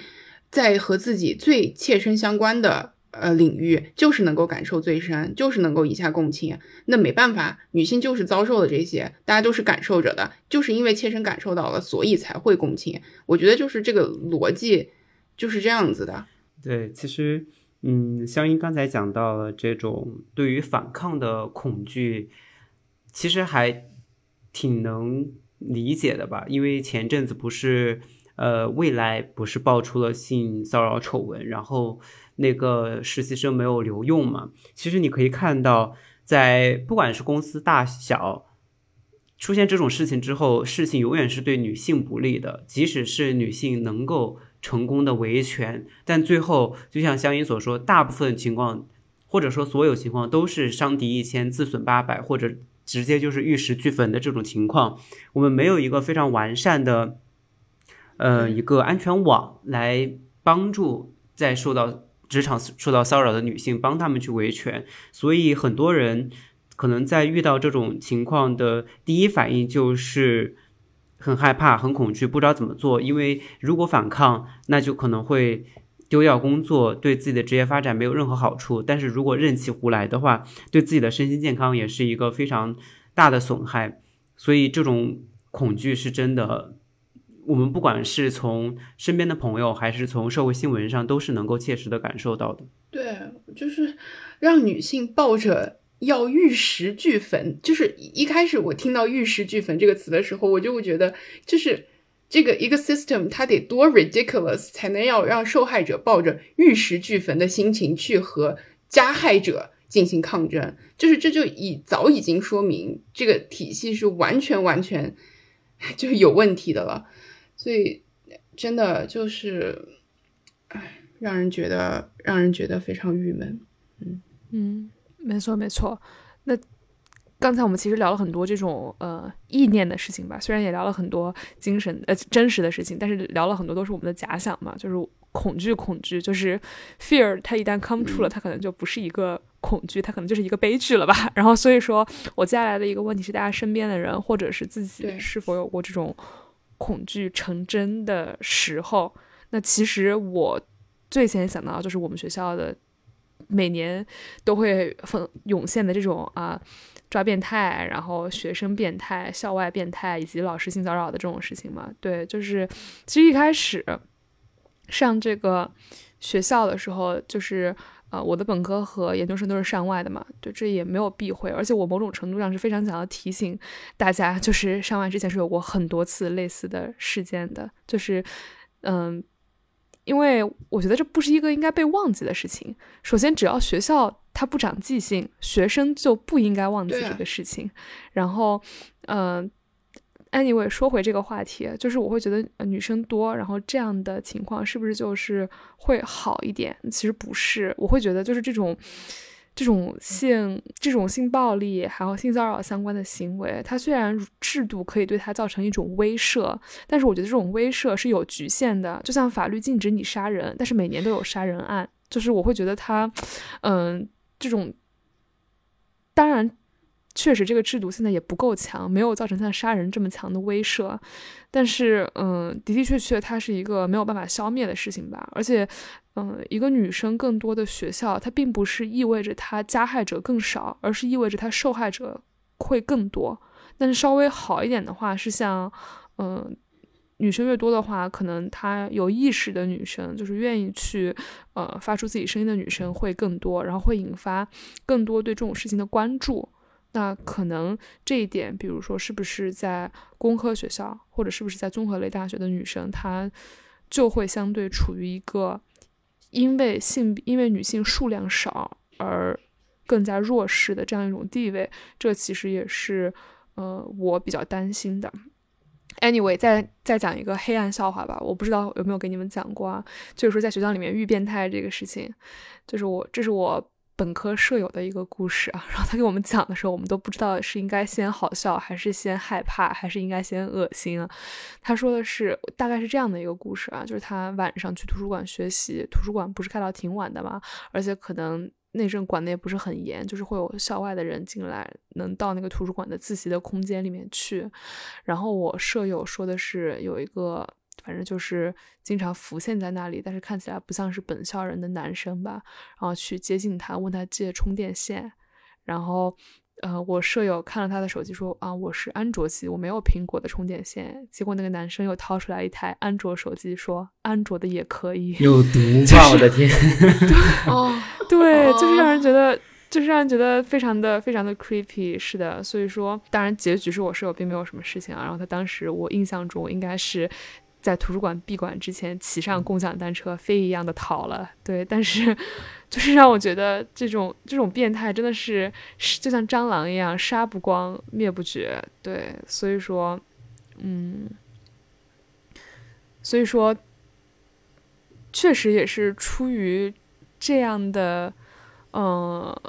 在和自己最切身相关的呃领域，就是能够感受最深，就是能够一下共情。那没办法，女性就是遭受了这些，大家都是感受着的，就是因为切身感受到了，所以才会共情。我觉得就是这个逻辑就是这样子的。对，其实，嗯，香音刚才讲到了这种对于反抗的恐惧，其实还挺能理解的吧？因为前阵子不是，呃，未来不是爆出了性骚扰丑闻，然后那个实习生没有留用嘛？其实你可以看到，在不管是公司大小，出现这种事情之后，事情永远是对女性不利的，即使是女性能够。成功的维权，但最后就像香音所说，大部分情况或者说所有情况都是伤敌一千自损八百，或者直接就是玉石俱焚的这种情况。我们没有一个非常完善的，呃，一个安全网来帮助在受到职场受到骚扰的女性，帮她们去维权。所以很多人可能在遇到这种情况的第一反应就是。很害怕，很恐惧，不知道怎么做。因为如果反抗，那就可能会丢掉工作，对自己的职业发展没有任何好处。但是如果任其胡来的话，对自己的身心健康也是一个非常大的损害。所以这种恐惧是真的，我们不管是从身边的朋友，还是从社会新闻上，都是能够切实的感受到的。对，就是让女性抱着要玉石俱焚。就是一开始我听到“玉石俱焚”这个词的时候，我就会觉得，就是这个一个 system 它得多 ridiculous 才能要让受害者抱着玉石俱焚的心情去和加害者进行抗争。就是这就已早已经说明这个体系是完全完全就有问题的了。所以真的就是，唉。让人觉得让人觉得非常郁闷，嗯嗯，没错没错。那刚才我们其实聊了很多这种呃意念的事情吧，虽然也聊了很多精神呃真实的事情，但是聊了很多都是我们的假想嘛，就是恐惧恐惧，就是 fear，它一旦 come true 了，它可能就不是一个恐惧，它可能就是一个悲剧了吧。然后所以说我接下来的一个问题是，大家身边的人或者是自己是否有过这种恐惧成真的时候？那其实我。最先想到就是我们学校的每年都会涌涌现的这种啊抓变态，然后学生变态、校外变态以及老师性骚扰的这种事情嘛。对，就是其实一开始上这个学校的时候，就是呃我的本科和研究生都是上外的嘛。对，这也没有避讳，而且我某种程度上是非常想要提醒大家，就是上外之前是有过很多次类似的事件的，就是嗯。因为我觉得这不是一个应该被忘记的事情。首先，只要学校它不长记性，学生就不应该忘记这个事情。然后，嗯，anyway，说回这个话题，就是我会觉得女生多，然后这样的情况是不是就是会好一点？其实不是，我会觉得就是这种。这种性、这种性暴力还有性骚扰相关的行为，它虽然制度可以对它造成一种威慑，但是我觉得这种威慑是有局限的。就像法律禁止你杀人，但是每年都有杀人案，就是我会觉得它，嗯，这种当然确实这个制度现在也不够强，没有造成像杀人这么强的威慑，但是嗯，的的确确它是一个没有办法消灭的事情吧，而且。嗯，一个女生更多的学校，它并不是意味着她加害者更少，而是意味着她受害者会更多。但是稍微好一点的话，是像，嗯，女生越多的话，可能她有意识的女生，就是愿意去，呃，发出自己声音的女生会更多，然后会引发更多对这种事情的关注。那可能这一点，比如说是不是在工科学校，或者是不是在综合类大学的女生，她就会相对处于一个。因为性，因为女性数量少而更加弱势的这样一种地位，这其实也是呃我比较担心的。Anyway，再再讲一个黑暗笑话吧，我不知道有没有给你们讲过啊，就是说在学校里面遇变态这个事情，就是我这是我。本科舍友的一个故事啊，然后他给我们讲的时候，我们都不知道是应该先好笑，还是先害怕，还是应该先恶心啊。他说的是大概是这样的一个故事啊，就是他晚上去图书馆学习，图书馆不是开到挺晚的嘛，而且可能那阵管的也不是很严，就是会有校外的人进来，能到那个图书馆的自习的空间里面去。然后我舍友说的是有一个。反正就是经常浮现在那里，但是看起来不像是本校人的男生吧。然后去接近他，问他借充电线。然后，呃，我舍友看了他的手机，说啊，我是安卓机，我没有苹果的充电线。结果那个男生又掏出来一台安卓手机，说安卓的也可以。有毒吧？我的天！哦，对，就是让人觉得，就是让人觉得非常的非常的 creepy。是的，所以说，当然结局是我舍友并没有什么事情啊。然后他当时我印象中应该是。在图书馆闭馆之前，骑上共享单车，飞一样的逃了。对，但是就是让我觉得这种这种变态真的是就像蟑螂一样，杀不光，灭不绝。对，所以说，嗯，所以说，确实也是出于这样的，嗯。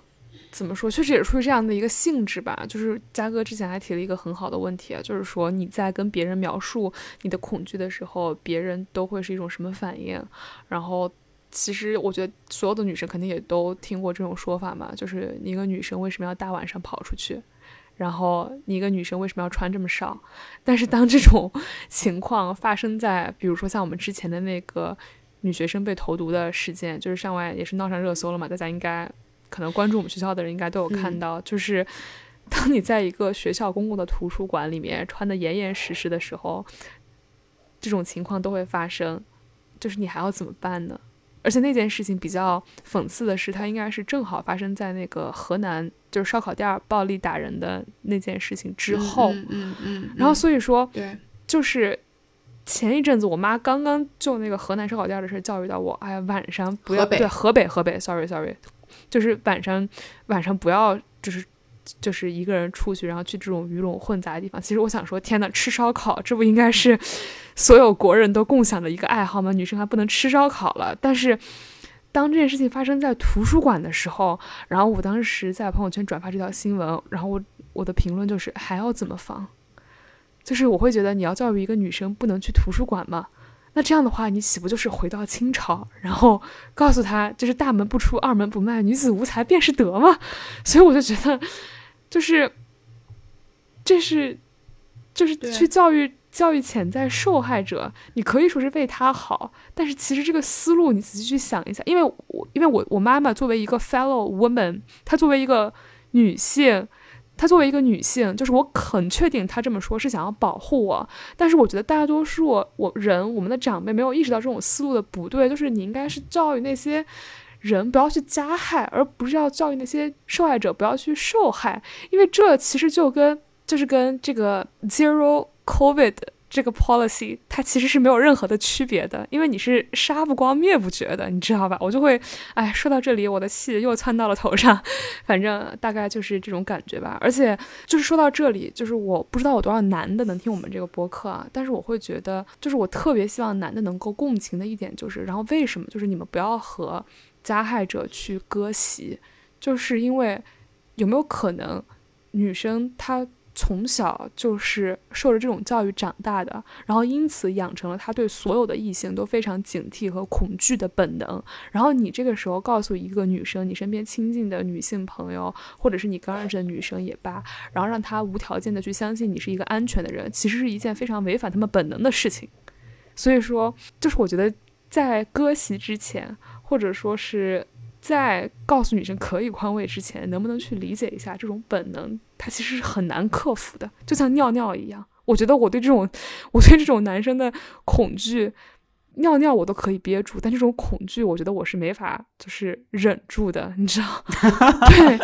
怎么说？确实也出于这样的一个性质吧。就是嘉哥之前还提了一个很好的问题啊，就是说你在跟别人描述你的恐惧的时候，别人都会是一种什么反应？然后，其实我觉得所有的女生肯定也都听过这种说法嘛，就是一个女生为什么要大晚上跑出去？然后你一个女生为什么要穿这么少？但是当这种 情况发生在，比如说像我们之前的那个女学生被投毒的事件，就是上外也是闹上热搜了嘛，大家应该。可能关注我们学校的人应该都有看到，就是当你在一个学校公共的图书馆里面穿的严严实实的时候，这种情况都会发生。就是你还要怎么办呢？而且那件事情比较讽刺的是，它应该是正好发生在那个河南，就是烧烤店暴力打人的那件事情之后。嗯嗯嗯。然后所以说，对，就是前一阵子我妈刚刚就那个河南烧烤店的事教育到我，哎呀，晚上不要对河北河北，sorry sorry，就是晚上晚上不要就是就是一个人出去，然后去这种鱼龙混杂的地方。其实我想说，天呐，吃烧烤这不应该是。所有国人都共享的一个爱好吗？女生还不能吃烧烤了。但是，当这件事情发生在图书馆的时候，然后我当时在朋友圈转发这条新闻，然后我我的评论就是还要怎么防？就是我会觉得你要教育一个女生不能去图书馆吗？那这样的话，你岂不就是回到清朝，然后告诉他就是大门不出二门不迈，女子无才便是德吗？所以我就觉得，就是这是就是去教育。教育潜在受害者，你可以说是为他好，但是其实这个思路你仔细去想一下，因为我因为我我妈妈作为一个 fellow woman，她作为一个女性，她作为一个女性，就是我很确定她这么说是想要保护我，但是我觉得大多数我人我们的长辈没有意识到这种思路的不对，就是你应该是教育那些人不要去加害，而不是要教育那些受害者不要去受害，因为这其实就跟就是跟这个 zero。Covid 这个 policy 它其实是没有任何的区别的，因为你是杀不光灭不绝的，你知道吧？我就会，哎，说到这里，我的气又窜到了头上，反正大概就是这种感觉吧。而且就是说到这里，就是我不知道有多少男的能听我们这个播客啊，但是我会觉得，就是我特别希望男的能够共情的一点就是，然后为什么？就是你们不要和加害者去割席，就是因为有没有可能女生她？从小就是受着这种教育长大的，然后因此养成了他对所有的异性都非常警惕和恐惧的本能。然后你这个时候告诉一个女生，你身边亲近的女性朋友，或者是你刚认识的女生也罢，然后让她无条件的去相信你是一个安全的人，其实是一件非常违反他们本能的事情。所以说，就是我觉得在割席之前，或者说是。在告诉女生可以宽慰之前，能不能去理解一下这种本能？它其实是很难克服的，就像尿尿一样。我觉得我对这种，我对这种男生的恐惧，尿尿我都可以憋住，但这种恐惧，我觉得我是没法就是忍住的，你知道？对，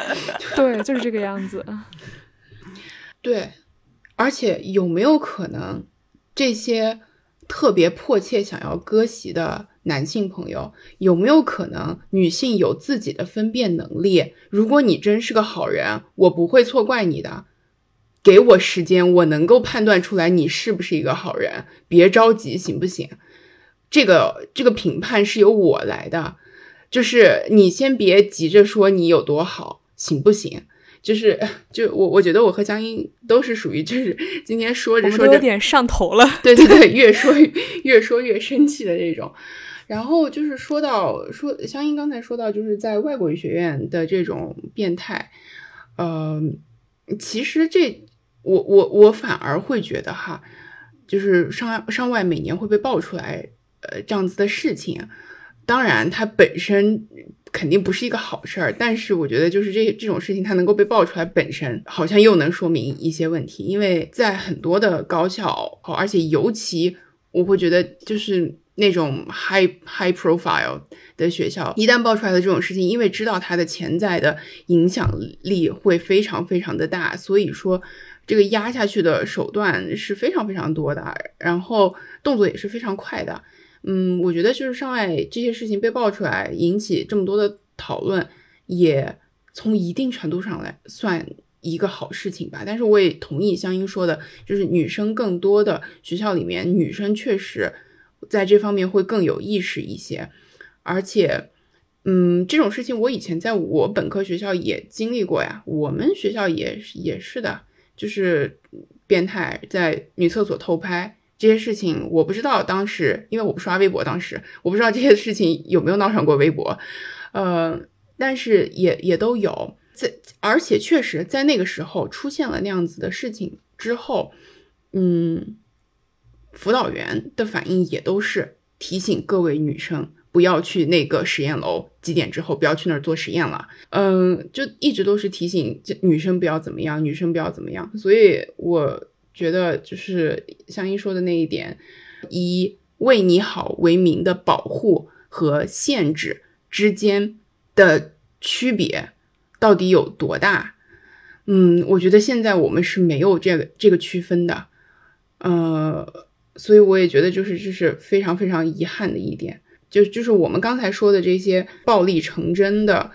对，就是这个样子。对，而且有没有可能，这些特别迫切想要割席的？男性朋友有没有可能，女性有自己的分辨能力？如果你真是个好人，我不会错怪你的。给我时间，我能够判断出来你是不是一个好人。别着急，行不行？这个这个评判是由我来的，就是你先别急着说你有多好，行不行？就是就我我觉得我和江阴都是属于就是今天说着说着有点上头了，对对对，越说越说越生气的这种。然后就是说到说，香音刚才说到，就是在外国语学院的这种变态，呃，其实这我我我反而会觉得哈，就是上上外每年会被爆出来，呃，这样子的事情，当然它本身肯定不是一个好事儿，但是我觉得就是这这种事情它能够被爆出来，本身好像又能说明一些问题，因为在很多的高校，而且尤其我会觉得就是。那种 high high profile 的学校，一旦爆出来的这种事情，因为知道它的潜在的影响力会非常非常的大，所以说这个压下去的手段是非常非常多的，然后动作也是非常快的。嗯，我觉得就是上外这些事情被爆出来，引起这么多的讨论，也从一定程度上来算一个好事情吧。但是我也同意香音说的，就是女生更多的学校里面，女生确实。在这方面会更有意识一些，而且，嗯，这种事情我以前在我本科学校也经历过呀。我们学校也也是的，就是变态在女厕所偷拍这些事情，我不知道当时，因为我不刷微博，当时我不知道这些事情有没有闹上过微博，呃，但是也也都有在，而且确实在那个时候出现了那样子的事情之后，嗯。辅导员的反应也都是提醒各位女生不要去那个实验楼，几点之后不要去那儿做实验了。嗯，就一直都是提醒女生不要怎么样，女生不要怎么样。所以我觉得就是香音说的那一点，以为你好为名的保护和限制之间的区别到底有多大？嗯，我觉得现在我们是没有这个这个区分的，呃，所以我也觉得就是这是非常非常遗憾的一点，就就是我们刚才说的这些暴力成真的，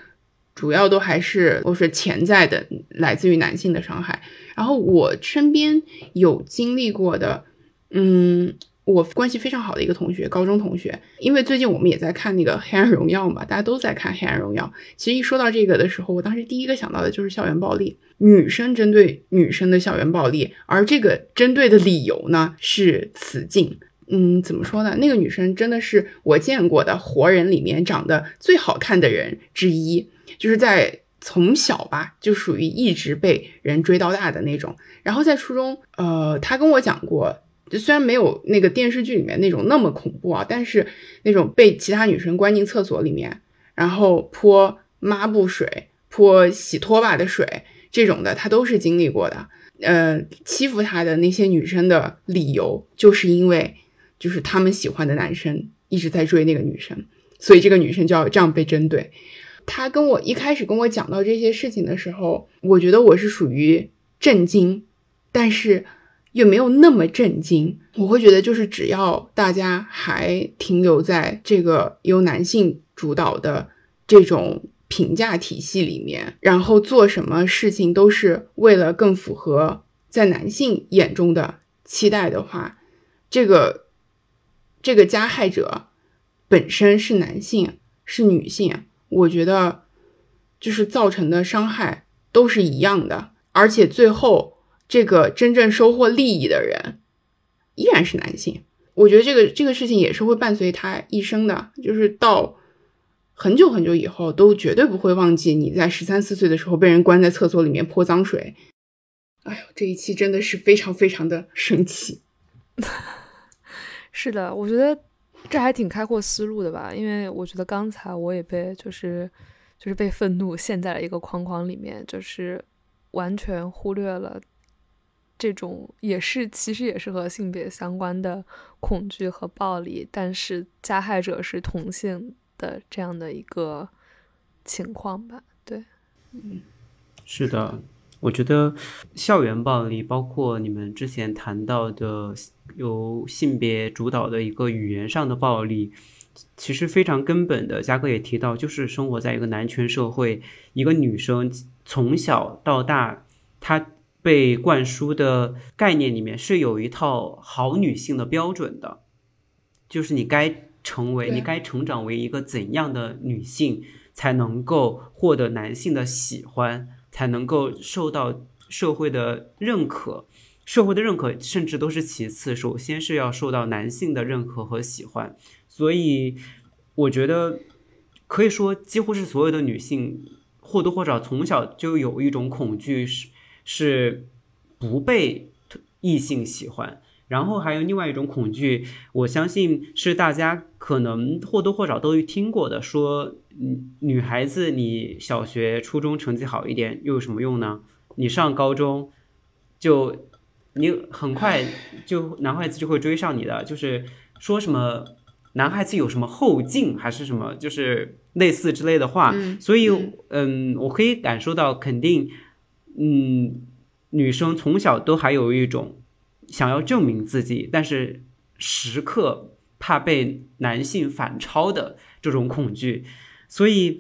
主要都还是都是潜在的来自于男性的伤害。然后我身边有经历过的，嗯。我关系非常好的一个同学，高中同学，因为最近我们也在看那个《黑暗荣耀》嘛，大家都在看《黑暗荣耀》。其实一说到这个的时候，我当时第一个想到的就是校园暴力，女生针对女生的校园暴力，而这个针对的理由呢是雌竞。嗯，怎么说呢？那个女生真的是我见过的活人里面长得最好看的人之一，就是在从小吧就属于一直被人追到大的那种。然后在初中，呃，他跟我讲过。就虽然没有那个电视剧里面那种那么恐怖啊，但是那种被其他女生关进厕所里面，然后泼抹布水、泼洗拖把的水这种的，他都是经历过的。呃，欺负他的那些女生的理由，就是因为就是他们喜欢的男生一直在追那个女生，所以这个女生就要这样被针对。他跟我一开始跟我讲到这些事情的时候，我觉得我是属于震惊，但是。又没有那么震惊，我会觉得就是只要大家还停留在这个由男性主导的这种评价体系里面，然后做什么事情都是为了更符合在男性眼中的期待的话，这个这个加害者本身是男性是女性，我觉得就是造成的伤害都是一样的，而且最后。这个真正收获利益的人依然是男性，我觉得这个这个事情也是会伴随他一生的，就是到很久很久以后都绝对不会忘记你在十三四岁的时候被人关在厕所里面泼脏水。哎呦，这一期真的是非常非常的生气。是的，我觉得这还挺开阔思路的吧，因为我觉得刚才我也被就是就是被愤怒陷在了一个框框里面，就是完全忽略了。这种也是，其实也是和性别相关的恐惧和暴力，但是加害者是同性的这样的一个情况吧？对，嗯，是的，我觉得校园暴力，包括你们之前谈到的由性别主导的一个语言上的暴力，其实非常根本的。嘉哥也提到，就是生活在一个男权社会，一个女生从小到大，她。被灌输的概念里面是有一套好女性的标准的，就是你该成为，你该成长为一个怎样的女性，才能够获得男性的喜欢，才能够受到社会的认可。社会的认可甚至都是其次，首先是要受到男性的认可和喜欢。所以，我觉得可以说，几乎是所有的女性或多或少从小就有一种恐惧是。是不被异性喜欢，然后还有另外一种恐惧，我相信是大家可能或多或少都听过的，说，女孩子你小学、初中成绩好一点又有什么用呢？你上高中就你很快就男孩子就会追上你的，就是说什么男孩子有什么后劲还是什么，就是类似之类的话。所以，嗯，我可以感受到肯定。嗯，女生从小都还有一种想要证明自己，但是时刻怕被男性反超的这种恐惧，所以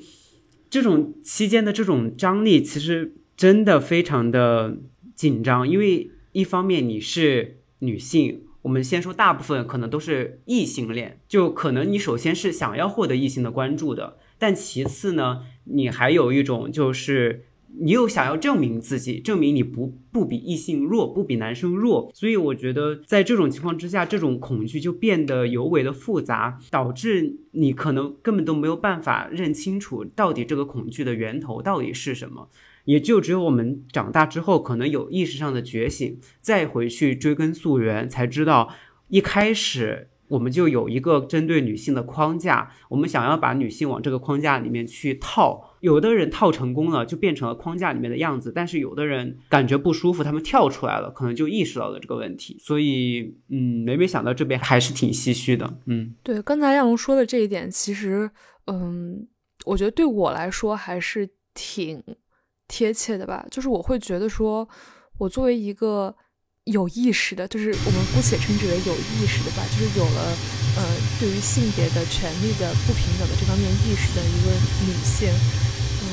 这种期间的这种张力其实真的非常的紧张。因为一方面你是女性，我们先说大部分可能都是异性恋，就可能你首先是想要获得异性的关注的，但其次呢，你还有一种就是。你又想要证明自己，证明你不不比异性弱，不比男生弱，所以我觉得在这种情况之下，这种恐惧就变得尤为的复杂，导致你可能根本都没有办法认清楚到底这个恐惧的源头到底是什么。也就只有我们长大之后，可能有意识上的觉醒，再回去追根溯源，才知道一开始我们就有一个针对女性的框架，我们想要把女性往这个框架里面去套。有的人套成功了，就变成了框架里面的样子；但是有的人感觉不舒服，他们跳出来了，可能就意识到了这个问题。所以，嗯，每每想到这边，还是挺唏嘘的。嗯，对，刚才亚龙说的这一点，其实，嗯，我觉得对我来说还是挺贴切的吧。就是我会觉得说，我作为一个。有意识的，就是我们姑且称之为有意识的吧，就是有了呃对于性别的权利的不平等的这方面意识的一个女性，嗯，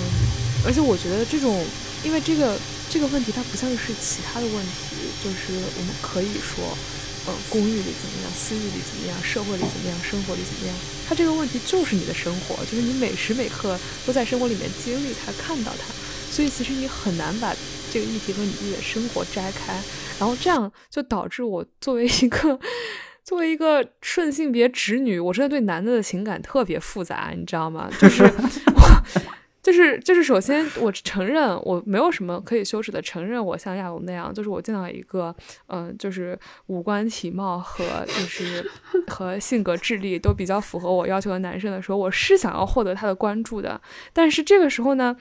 而且我觉得这种，因为这个这个问题它不像是其他的问题，就是我们可以说，呃，公寓里怎么样，私域里怎么样，社会里怎么样，生活里怎么样，它这个问题就是你的生活，就是你每时每刻都在生活里面经历它，看到它，所以其实你很难把这个议题和你自己的生活摘开。然后这样就导致我作为一个作为一个顺性别直女，我真的对男的的情感特别复杂，你知道吗？就是 就是就是，首先我承认我没有什么可以羞耻的，承认我像亚龙那样，就是我见到一个嗯，就是五官体貌和就是和性格智力都比较符合我要求的男生的时候，我是想要获得他的关注的。但是这个时候呢，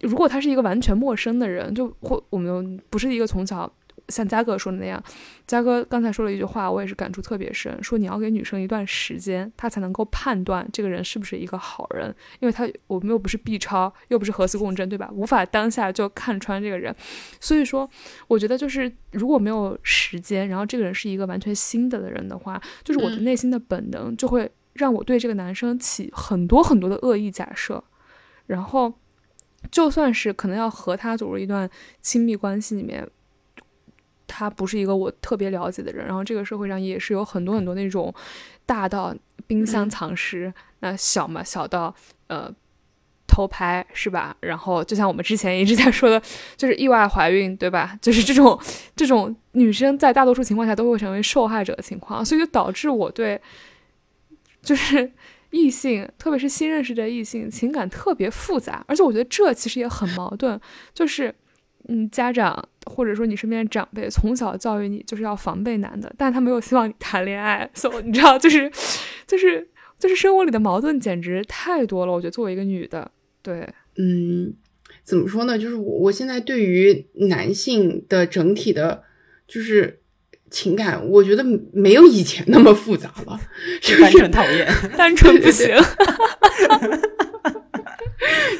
如果他是一个完全陌生的人，就或我们不是一个从小。像嘉哥说的那样，嘉哥刚才说了一句话，我也是感触特别深。说你要给女生一段时间，她才能够判断这个人是不是一个好人，因为他我们又不是 B 超，又不是核磁共振，对吧？无法当下就看穿这个人。所以说，我觉得就是如果没有时间，然后这个人是一个完全新的的人的话，就是我的内心的本能就会让我对这个男生起很多很多的恶意假设，然后就算是可能要和他走入一段亲密关系里面。他不是一个我特别了解的人，然后这个社会上也是有很多很多那种大到冰箱藏尸，那小嘛小到呃偷拍是吧？然后就像我们之前一直在说的，就是意外怀孕对吧？就是这种这种女生在大多数情况下都会成为受害者的情况，所以就导致我对就是异性，特别是新认识的异性，情感特别复杂，而且我觉得这其实也很矛盾，就是。嗯，家长或者说你身边长辈从小教育你就是要防备男的，但他没有希望你谈恋爱，所以你知道，就是，就是，就是生活里的矛盾简直太多了。我觉得作为一个女的，对，嗯，怎么说呢？就是我我现在对于男性的整体的，就是情感，我觉得没有以前那么复杂了，是单纯讨厌，单纯不行。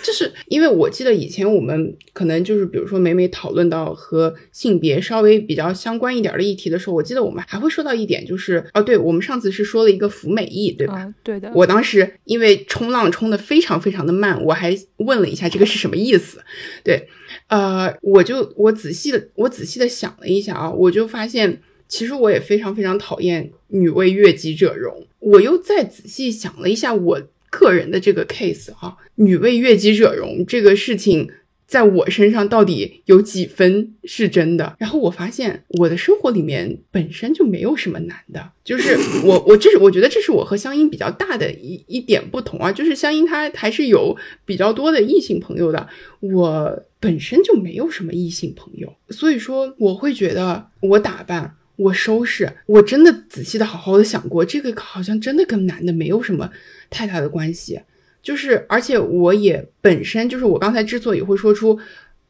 就是因为我记得以前我们可能就是比如说每每讨论到和性别稍微比较相关一点的议题的时候，我记得我们还会说到一点，就是哦，对我们上次是说了一个服美役，对吧？对的。我当时因为冲浪冲的非常非常的慢，我还问了一下这个是什么意思。对，呃，我就我仔细的我仔细的想了一下啊，我就发现其实我也非常非常讨厌女为悦己者容。我又再仔细想了一下我。个人的这个 case 哈，女为悦己者容这个事情，在我身上到底有几分是真的？然后我发现我的生活里面本身就没有什么男的，就是 我我这是我觉得这是我和香音比较大的一一点不同啊，就是香音她还是有比较多的异性朋友的，我本身就没有什么异性朋友，所以说我会觉得我打扮。我收拾，我真的仔细的好好的想过，这个好像真的跟男的没有什么太大的关系，就是而且我也本身就是我刚才之所以会说出，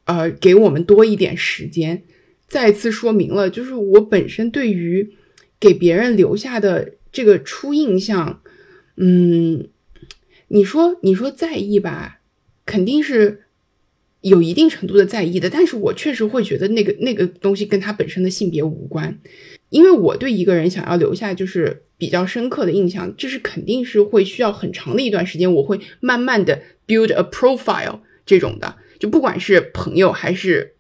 呃，给我们多一点时间，再次说明了，就是我本身对于给别人留下的这个初印象，嗯，你说你说在意吧，肯定是。有一定程度的在意的，但是我确实会觉得那个那个东西跟他本身的性别无关，因为我对一个人想要留下就是比较深刻的印象，这是肯定是会需要很长的一段时间，我会慢慢的 build a profile 这种的，就不管是朋友还是，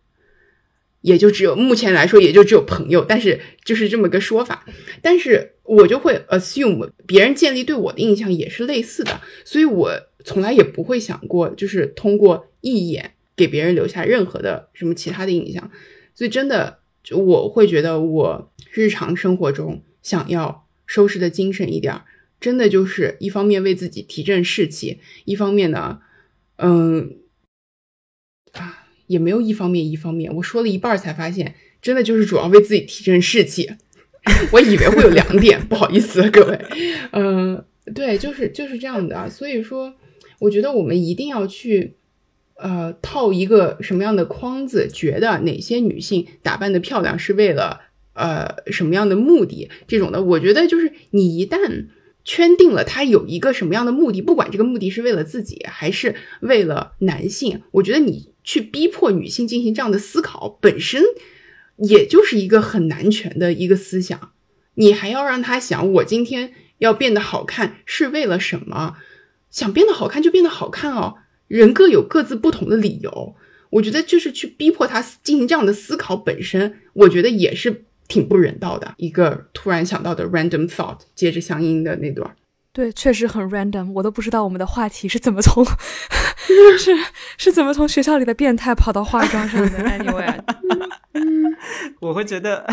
也就只有目前来说也就只有朋友，但是就是这么个说法，但是我就会 assume 别人建立对我的印象也是类似的，所以我从来也不会想过就是通过一眼。给别人留下任何的什么其他的印象，所以真的，就我会觉得我日常生活中想要收拾的精神一点，真的就是一方面为自己提振士气，一方面呢，嗯，啊，也没有一方面一方面，我说了一半才发现，真的就是主要为自己提振士气。我以为会有两点，不好意思各位。嗯，对，就是就是这样的。所以说，我觉得我们一定要去呃套一个什么样的框子，觉得哪些女性打扮的漂亮是为了呃什么样的目的？这种的，我觉得就是你一旦。圈定了他有一个什么样的目的，不管这个目的是为了自己还是为了男性，我觉得你去逼迫女性进行这样的思考，本身也就是一个很男权的一个思想。你还要让他想，我今天要变得好看是为了什么？想变得好看就变得好看哦，人各有各自不同的理由。我觉得就是去逼迫他进行这样的思考本身，我觉得也是。挺不人道的一个突然想到的 random thought，接着相应的那段，对，确实很 random，我都不知道我们的话题是怎么从 是是怎么从学校里的变态跑到化妆上的。Anyway，我会觉得。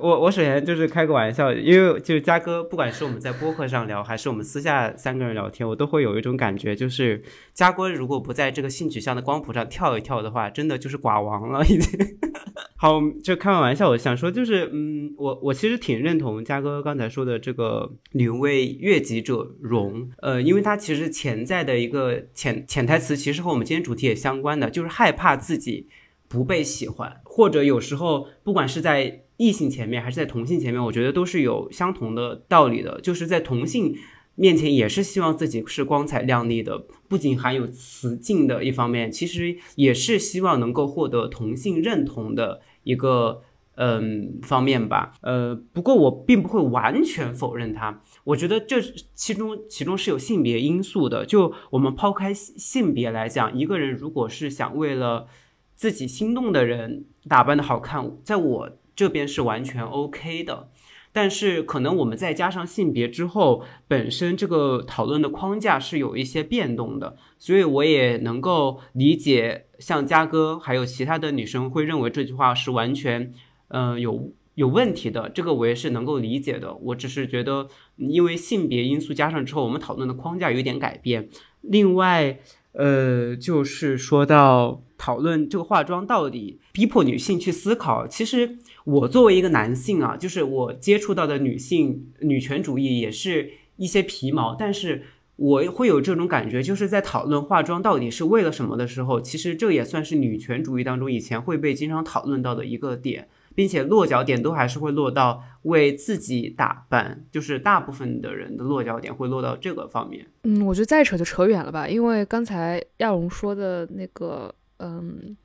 我我首先就是开个玩笑，因为就是嘉哥，不管是我们在播客上聊，还是我们私下三个人聊天，我都会有一种感觉，就是嘉哥如果不在这个性取向的光谱上跳一跳的话，真的就是寡王了已经。好，就开完玩笑，我想说就是，嗯，我我其实挺认同嘉哥刚才说的这个女为悦己者容，呃，因为它其实潜在的一个潜潜台词，其实和我们今天主题也相关的，就是害怕自己不被喜欢，或者有时候不管是在。异性前面还是在同性前面，我觉得都是有相同的道理的。就是在同性面前，也是希望自己是光彩亮丽的，不仅含有雌竞的一方面，其实也是希望能够获得同性认同的一个嗯方面吧。呃，不过我并不会完全否认它。我觉得这其中其中是有性别因素的。就我们抛开性别来讲，一个人如果是想为了自己心动的人打扮的好看，在我。这边是完全 OK 的，但是可能我们再加上性别之后，本身这个讨论的框架是有一些变动的，所以我也能够理解，像嘉哥还有其他的女生会认为这句话是完全，嗯，有有问题的，这个我也是能够理解的。我只是觉得，因为性别因素加上之后，我们讨论的框架有点改变。另外，呃，就是说到讨论这个化妆到底逼迫女性去思考，其实。我作为一个男性啊，就是我接触到的女性女权主义也是一些皮毛，但是我会有这种感觉，就是在讨论化妆到底是为了什么的时候，其实这也算是女权主义当中以前会被经常讨论到的一个点，并且落脚点都还是会落到为自己打扮，就是大部分的人的落脚点会落到这个方面。嗯，我觉得再扯就扯远了吧，因为刚才亚龙说的那个，嗯。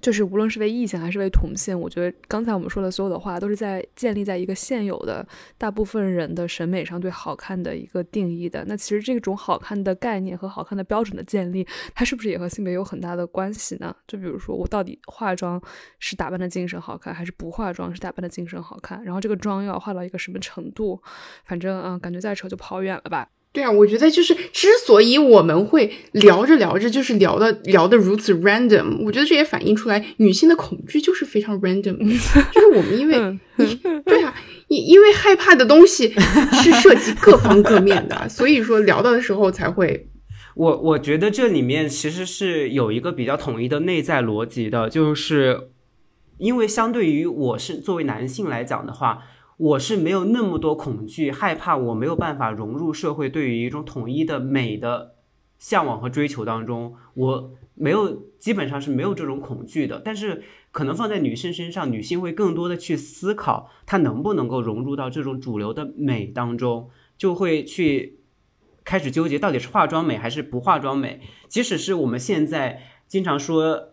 就是无论是为异性还是为同性，我觉得刚才我们说的所有的话，都是在建立在一个现有的大部分人的审美上对好看的一个定义的。那其实这种好看的概念和好看的标准的建立，它是不是也和性别有很大的关系呢？就比如说，我到底化妆是打扮的精神好看，还是不化妆是打扮的精神好看？然后这个妆要化到一个什么程度？反正嗯，感觉再扯就跑远了吧。对啊，我觉得就是之所以我们会聊着聊着就是聊的聊的如此 random，我觉得这也反映出来女性的恐惧就是非常 random，就是我们因为对啊，因因为害怕的东西是涉及各方各面的，所以说聊到的时候才会。我我觉得这里面其实是有一个比较统一的内在逻辑的，就是因为相对于我是作为男性来讲的话。我是没有那么多恐惧、害怕，我没有办法融入社会，对于一种统一的美的向往和追求当中，我没有，基本上是没有这种恐惧的。但是，可能放在女性身上，女性会更多的去思考，她能不能够融入到这种主流的美当中，就会去开始纠结，到底是化妆美还是不化妆美。即使是我们现在经常说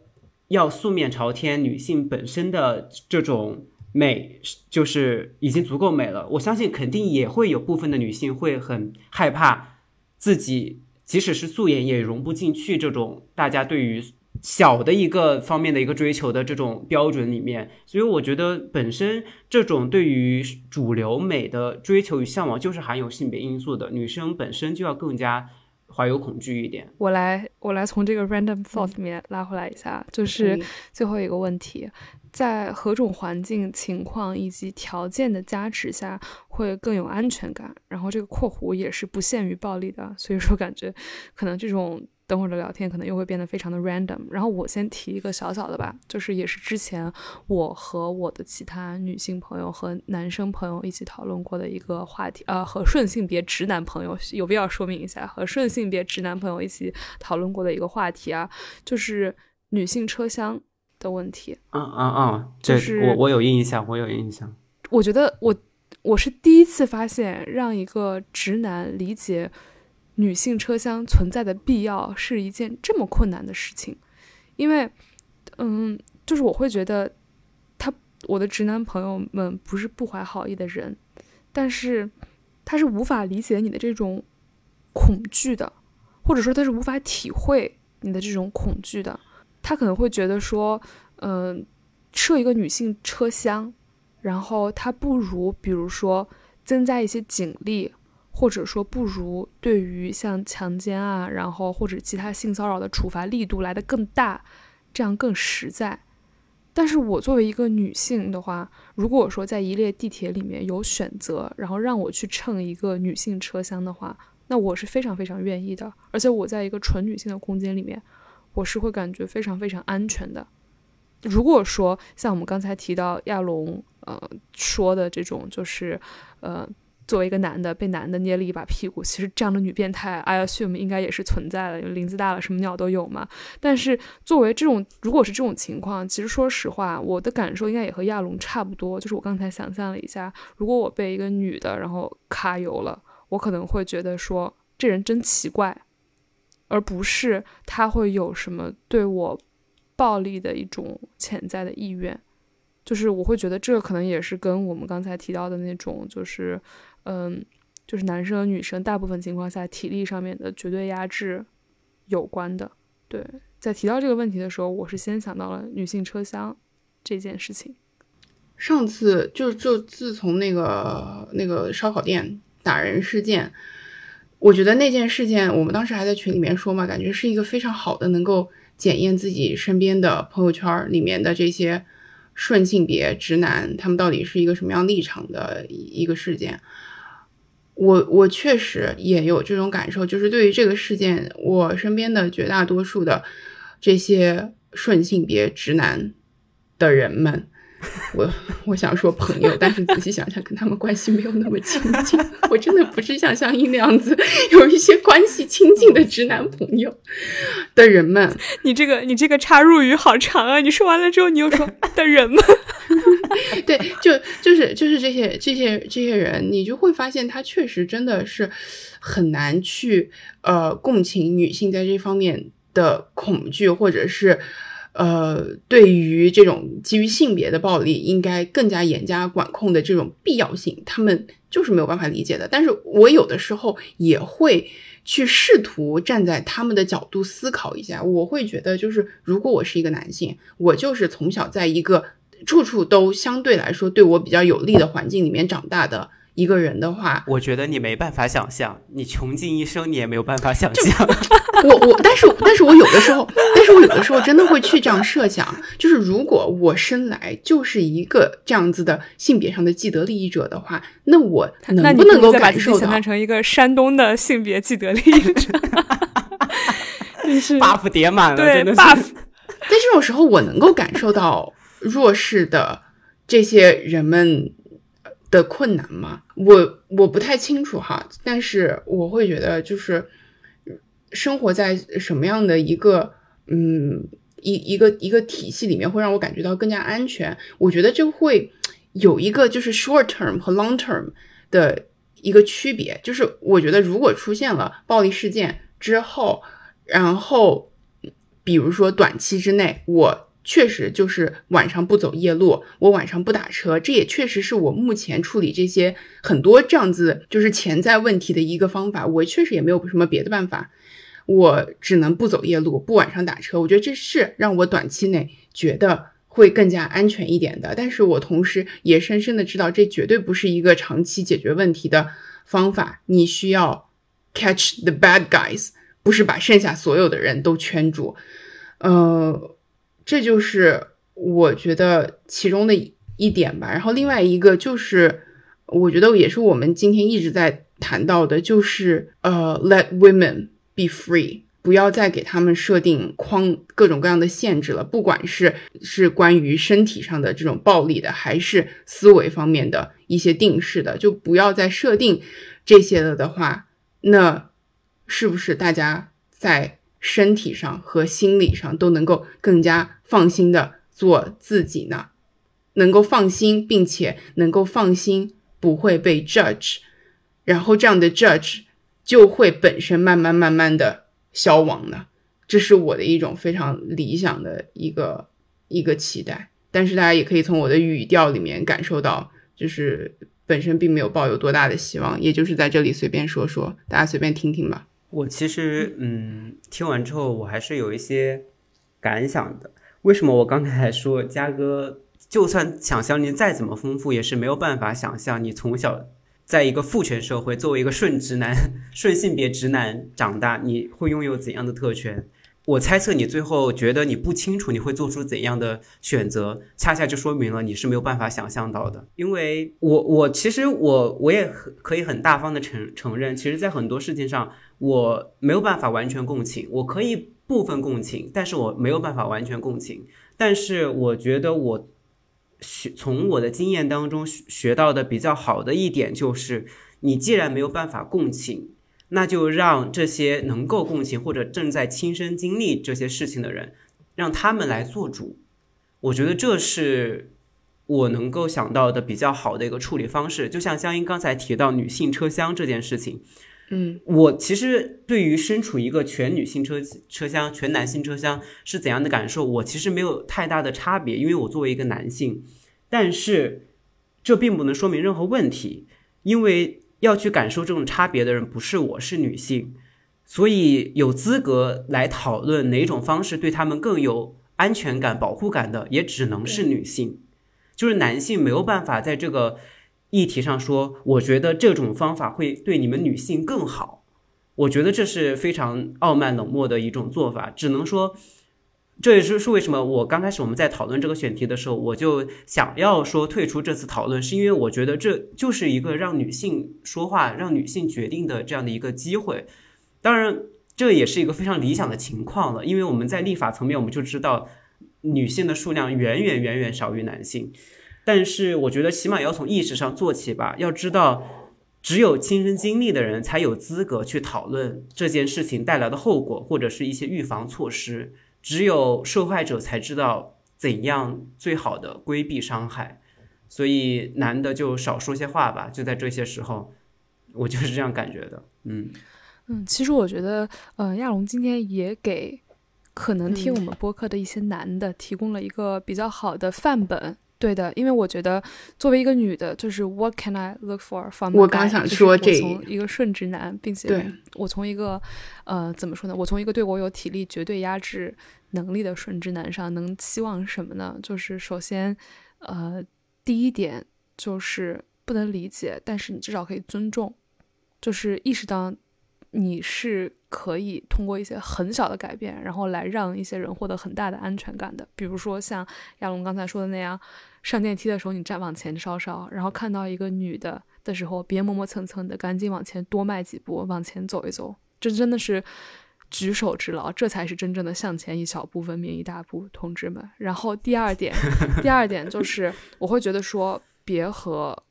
要素面朝天，女性本身的这种。美就是已经足够美了，我相信肯定也会有部分的女性会很害怕自己，即使是素颜也融不进去这种大家对于小的一个方面的一个追求的这种标准里面。所以我觉得本身这种对于主流美的追求与向往就是含有性别因素的，女生本身就要更加怀有恐惧一点。我来，我来从这个 random thought 里面拉回来一下，就是最后一个问题。在何种环境、情况以及条件的加持下，会更有安全感。然后这个括弧也是不限于暴力的，所以说感觉可能这种等会儿的聊天可能又会变得非常的 random。然后我先提一个小小的吧，就是也是之前我和我的其他女性朋友和男生朋友一起讨论过的一个话题，呃，和顺性别直男朋友有必要说明一下，和顺性别直男朋友一起讨论过的一个话题啊，就是女性车厢的问题。嗯嗯嗯，这就是我我有印象，我有印象。我觉得我我是第一次发现，让一个直男理解女性车厢存在的必要是一件这么困难的事情，因为，嗯，就是我会觉得他我的直男朋友们不是不怀好意的人，但是他是无法理解你的这种恐惧的，或者说他是无法体会你的这种恐惧的，他可能会觉得说，嗯、设一个女性车厢。然后它不如，比如说增加一些警力，或者说不如对于像强奸啊，然后或者其他性骚扰的处罚力度来的更大，这样更实在。但是我作为一个女性的话，如果说在一列地铁里面有选择，然后让我去乘一个女性车厢的话，那我是非常非常愿意的。而且我在一个纯女性的空间里面，我是会感觉非常非常安全的。如果说像我们刚才提到亚龙呃说的这种，就是呃作为一个男的被男的捏了一把屁股，其实这样的女变态，I assume 应该也是存在的，因为林子大了什么鸟都有嘛。但是作为这种，如果是这种情况，其实说实话，我的感受应该也和亚龙差不多。就是我刚才想象了一下，如果我被一个女的然后揩油了，我可能会觉得说这人真奇怪，而不是他会有什么对我。暴力的一种潜在的意愿，就是我会觉得这可能也是跟我们刚才提到的那种，就是，嗯，就是男生和女生大部分情况下体力上面的绝对压制有关的。对，在提到这个问题的时候，我是先想到了女性车厢这件事情。上次就就自从那个那个烧烤店打人事件，我觉得那件事件，我们当时还在群里面说嘛，感觉是一个非常好的能够。检验自己身边的朋友圈里面的这些顺性别直男，他们到底是一个什么样立场的一个事件？我我确实也有这种感受，就是对于这个事件，我身边的绝大多数的这些顺性别直男的人们。我我想说朋友，但是仔细想想，跟他们关系没有那么亲近。我真的不是像香音那样子有一些关系亲近的直男朋友的人们。你这个你这个插入语好长啊！你说完了之后，你又说 的人们，对，就就是就是这些这些这些人，你就会发现他确实真的是很难去呃共情女性在这方面的恐惧，或者是。呃，对于这种基于性别的暴力，应该更加严加管控的这种必要性，他们就是没有办法理解的。但是我有的时候也会去试图站在他们的角度思考一下。我会觉得，就是如果我是一个男性，我就是从小在一个处处都相对来说对我比较有利的环境里面长大的。一个人的话，我觉得你没办法想象，你穷尽一生你也没有办法想象。我我，但是但是我有的时候，但是我有的时候真的会去这样设想，就是如果我生来就是一个这样子的性别上的既得利益者的话，那我能不能够感受到？想象成一个山东的性别既得利益者，你是 buff 叠满了，对真的 buff。在这种时候，我能够感受到弱势的这些人们。的困难吗？我我不太清楚哈，但是我会觉得就是生活在什么样的一个嗯一一个一个体系里面，会让我感觉到更加安全。我觉得就会有一个就是 short term 和 long term 的一个区别，就是我觉得如果出现了暴力事件之后，然后比如说短期之内我。确实就是晚上不走夜路，我晚上不打车，这也确实是我目前处理这些很多这样子就是潜在问题的一个方法。我确实也没有什么别的办法，我只能不走夜路，不晚上打车。我觉得这是让我短期内觉得会更加安全一点的。但是我同时也深深的知道，这绝对不是一个长期解决问题的方法。你需要 catch the bad guys，不是把剩下所有的人都圈住，呃。这就是我觉得其中的一点吧，然后另外一个就是，我觉得也是我们今天一直在谈到的，就是呃，let women be free，不要再给他们设定框各种各样的限制了，不管是是关于身体上的这种暴力的，还是思维方面的一些定式的，就不要再设定这些了的话，那是不是大家在身体上和心理上都能够更加放心的做自己呢？能够放心，并且能够放心不会被 judge，然后这样的 judge 就会本身慢慢慢慢的。消亡呢？这是我的一种非常理想的一个一个期待，但是大家也可以从我的语调里面感受到，就是本身并没有抱有多大的希望，也就是在这里随便说说，大家随便听听吧。我其实嗯，听完之后我还是有一些感想的。为什么我刚才还说嘉哥，就算想象力再怎么丰富，也是没有办法想象你从小。在一个父权社会，作为一个顺直男、顺性别直男长大，你会拥有怎样的特权？我猜测你最后觉得你不清楚你会做出怎样的选择，恰恰就说明了你是没有办法想象到的。因为我，我其实我我也可以很大方的承承认，其实，在很多事情上，我没有办法完全共情，我可以部分共情，但是我没有办法完全共情。但是我觉得我。学从我的经验当中学到的比较好的一点就是，你既然没有办法共情，那就让这些能够共情或者正在亲身经历这些事情的人，让他们来做主。我觉得这是我能够想到的比较好的一个处理方式。就像香音刚才提到女性车厢这件事情。嗯，我其实对于身处一个全女性车车厢、全男性车厢是怎样的感受，我其实没有太大的差别，因为我作为一个男性。但是这并不能说明任何问题，因为要去感受这种差别的人不是我，是女性，所以有资格来讨论哪种方式对他们更有安全感、保护感的，也只能是女性，就是男性没有办法在这个。议题上说，我觉得这种方法会对你们女性更好。我觉得这是非常傲慢冷漠的一种做法。只能说，这也是是为什么我刚开始我们在讨论这个选题的时候，我就想要说退出这次讨论，是因为我觉得这就是一个让女性说话、让女性决定的这样的一个机会。当然，这也是一个非常理想的情况了，因为我们在立法层面我们就知道，女性的数量远远远远少于男性。但是我觉得起码要从意识上做起吧。要知道，只有亲身经历的人才有资格去讨论这件事情带来的后果，或者是一些预防措施。只有受害者才知道怎样最好的规避伤害。所以男的就少说些话吧。就在这些时候，我就是这样感觉的。嗯嗯，其实我觉得，呃，亚龙今天也给可能听我们播客的一些男的提供了一个比较好的范本。对的，因为我觉得作为一个女的，就是 What can I look for from？我刚想说这一个顺直男，并且我从一个呃怎么说呢？我从一个对我有体力绝对压制能力的顺直男上能期望什么呢？就是首先，呃，第一点就是不能理解，但是你至少可以尊重，就是意识到你是可以通过一些很小的改变，然后来让一些人获得很大的安全感的。比如说像亚龙刚才说的那样。上电梯的时候，你站往前稍稍，然后看到一个女的的时候，别磨磨蹭蹭的，赶紧往前多迈几步，往前走一走。这真的是举手之劳，这才是真正的向前一小步，文明一大步，同志们。然后第二点，第二点就 是我会觉得说，别和，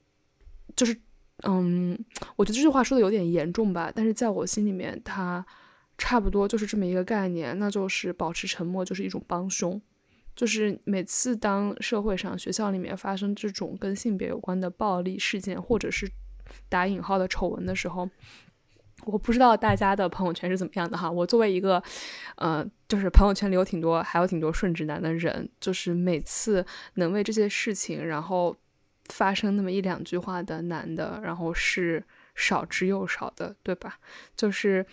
就是，嗯，我觉得这句话说的有点严重吧，但是在我心里面，它差不多就是这么一个概念，那就是保持沉默就是一种帮凶。就是每次当社会上、学校里面发生这种跟性别有关的暴力事件，或者是打引号的丑闻的时候，我不知道大家的朋友圈是怎么样的哈。我作为一个，呃，就是朋友圈里有挺多，还有挺多顺直男的人，就是每次能为这些事情然后发生那么一两句话的男的，然后是少之又少的，对吧？就是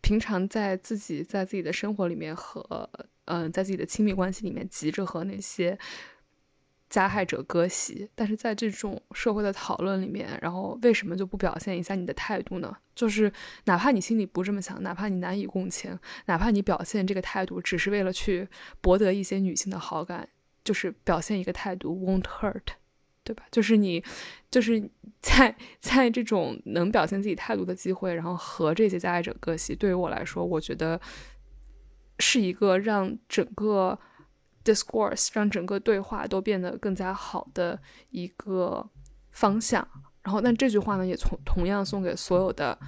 平常在自己在自己的生活里面和。嗯，在自己的亲密关系里面急着和那些加害者割席，但是在这种社会的讨论里面，然后为什么就不表现一下你的态度呢？就是哪怕你心里不这么想，哪怕你难以共情，哪怕你表现这个态度只是为了去博得一些女性的好感，就是表现一个态度 won't hurt，对吧？就是你就是在在这种能表现自己态度的机会，然后和这些加害者割席，对于我来说，我觉得。是一个让整个 discourse 让整个对话都变得更加好的一个方向。然后，但这句话呢，也从同样送给所有的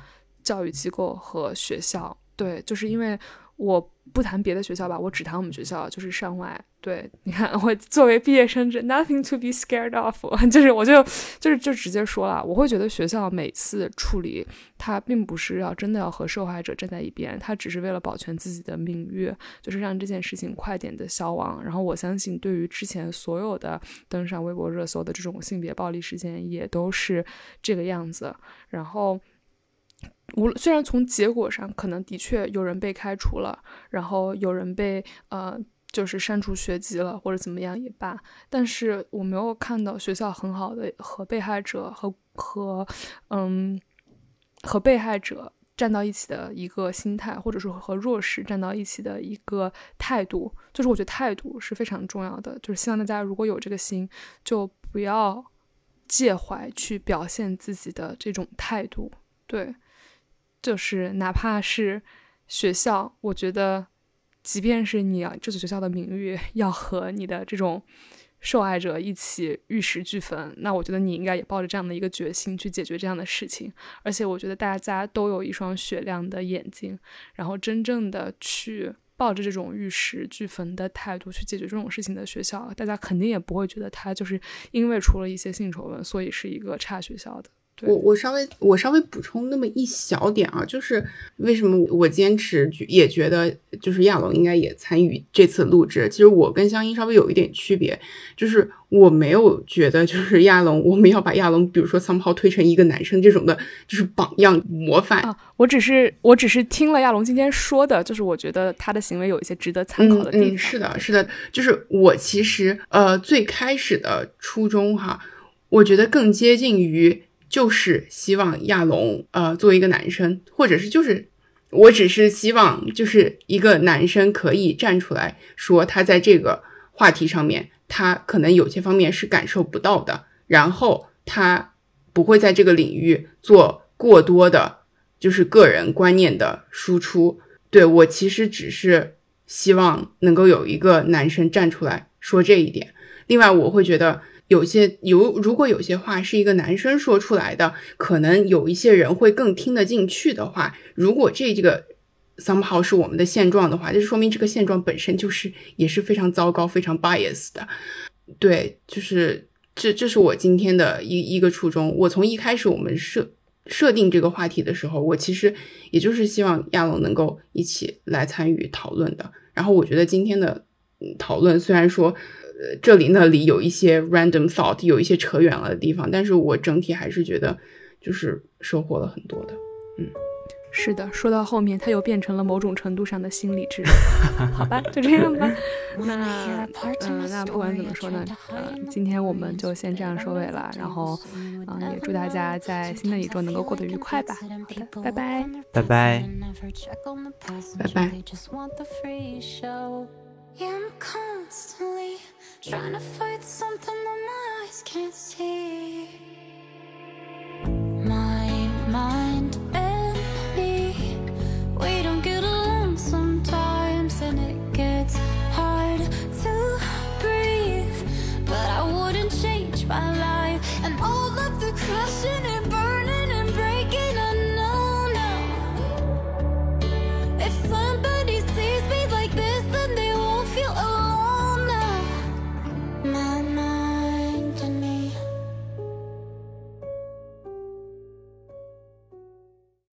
教育机构和学校。对，就是因为我。不谈别的学校吧，我只谈我们学校，就是上外。对，你看，我作为毕业生这，nothing to be scared of，就是我就就是就直接说了，我会觉得学校每次处理，它并不是要真的要和受害者站在一边，它只是为了保全自己的名誉，就是让这件事情快点的消亡。然后我相信，对于之前所有的登上微博热搜的这种性别暴力事件，也都是这个样子。然后。无虽然从结果上可能的确有人被开除了，然后有人被呃就是删除学籍了或者怎么样也罢，但是我没有看到学校很好的和被害者和和嗯和被害者站到一起的一个心态，或者说和弱势站到一起的一个态度，就是我觉得态度是非常重要的，就是希望大家如果有这个心，就不要介怀去表现自己的这种态度，对。就是哪怕是学校，我觉得，即便是你这所学校的名誉要和你的这种受害者一起玉石俱焚，那我觉得你应该也抱着这样的一个决心去解决这样的事情。而且我觉得大家都有一双雪亮的眼睛，然后真正的去抱着这种玉石俱焚的态度去解决这种事情的学校，大家肯定也不会觉得他就是因为出了一些性丑闻，所以是一个差学校的。我我稍微我稍微补充那么一小点啊，就是为什么我坚持也觉得就是亚龙应该也参与这次录制。其实我跟香音稍微有一点区别，就是我没有觉得就是亚龙，我们要把亚龙比如说 somehow 推成一个男生这种的，就是榜样模范啊。我只是我只是听了亚龙今天说的，就是我觉得他的行为有一些值得参考的地方。是的，是的，就是我其实呃最开始的初衷哈，我觉得更接近于。就是希望亚龙，呃，作为一个男生，或者是就是，我只是希望就是一个男生可以站出来说，他在这个话题上面，他可能有些方面是感受不到的，然后他不会在这个领域做过多的，就是个人观念的输出。对我其实只是希望能够有一个男生站出来说这一点。另外，我会觉得。有些有，如果有些话是一个男生说出来的，可能有一些人会更听得进去的话。如果这这个 somehow 是我们的现状的话，就说明这个现状本身就是也是非常糟糕、非常 bias 的。对，就是这，这是我今天的一一个初衷。我从一开始我们设设定这个话题的时候，我其实也就是希望亚龙能够一起来参与讨论的。然后我觉得今天的讨论虽然说。呃，这里那里有一些 random thought，有一些扯远了的地方，但是我整体还是觉得就是收获了很多的。嗯，是的，说到后面，它又变成了某种程度上的心理治疗。好吧，就这样吧。那嗯，那不管怎么说呢，呃，今天我们就先这样收尾了。然后，嗯，也祝大家在新的一周能够过得愉快吧。好的，拜拜，拜拜，拜拜。Trying to fight something that my eyes can't see. My mind and me, we don't get along sometimes, and it gets hard to breathe. But I wouldn't change my life, and all of the crashing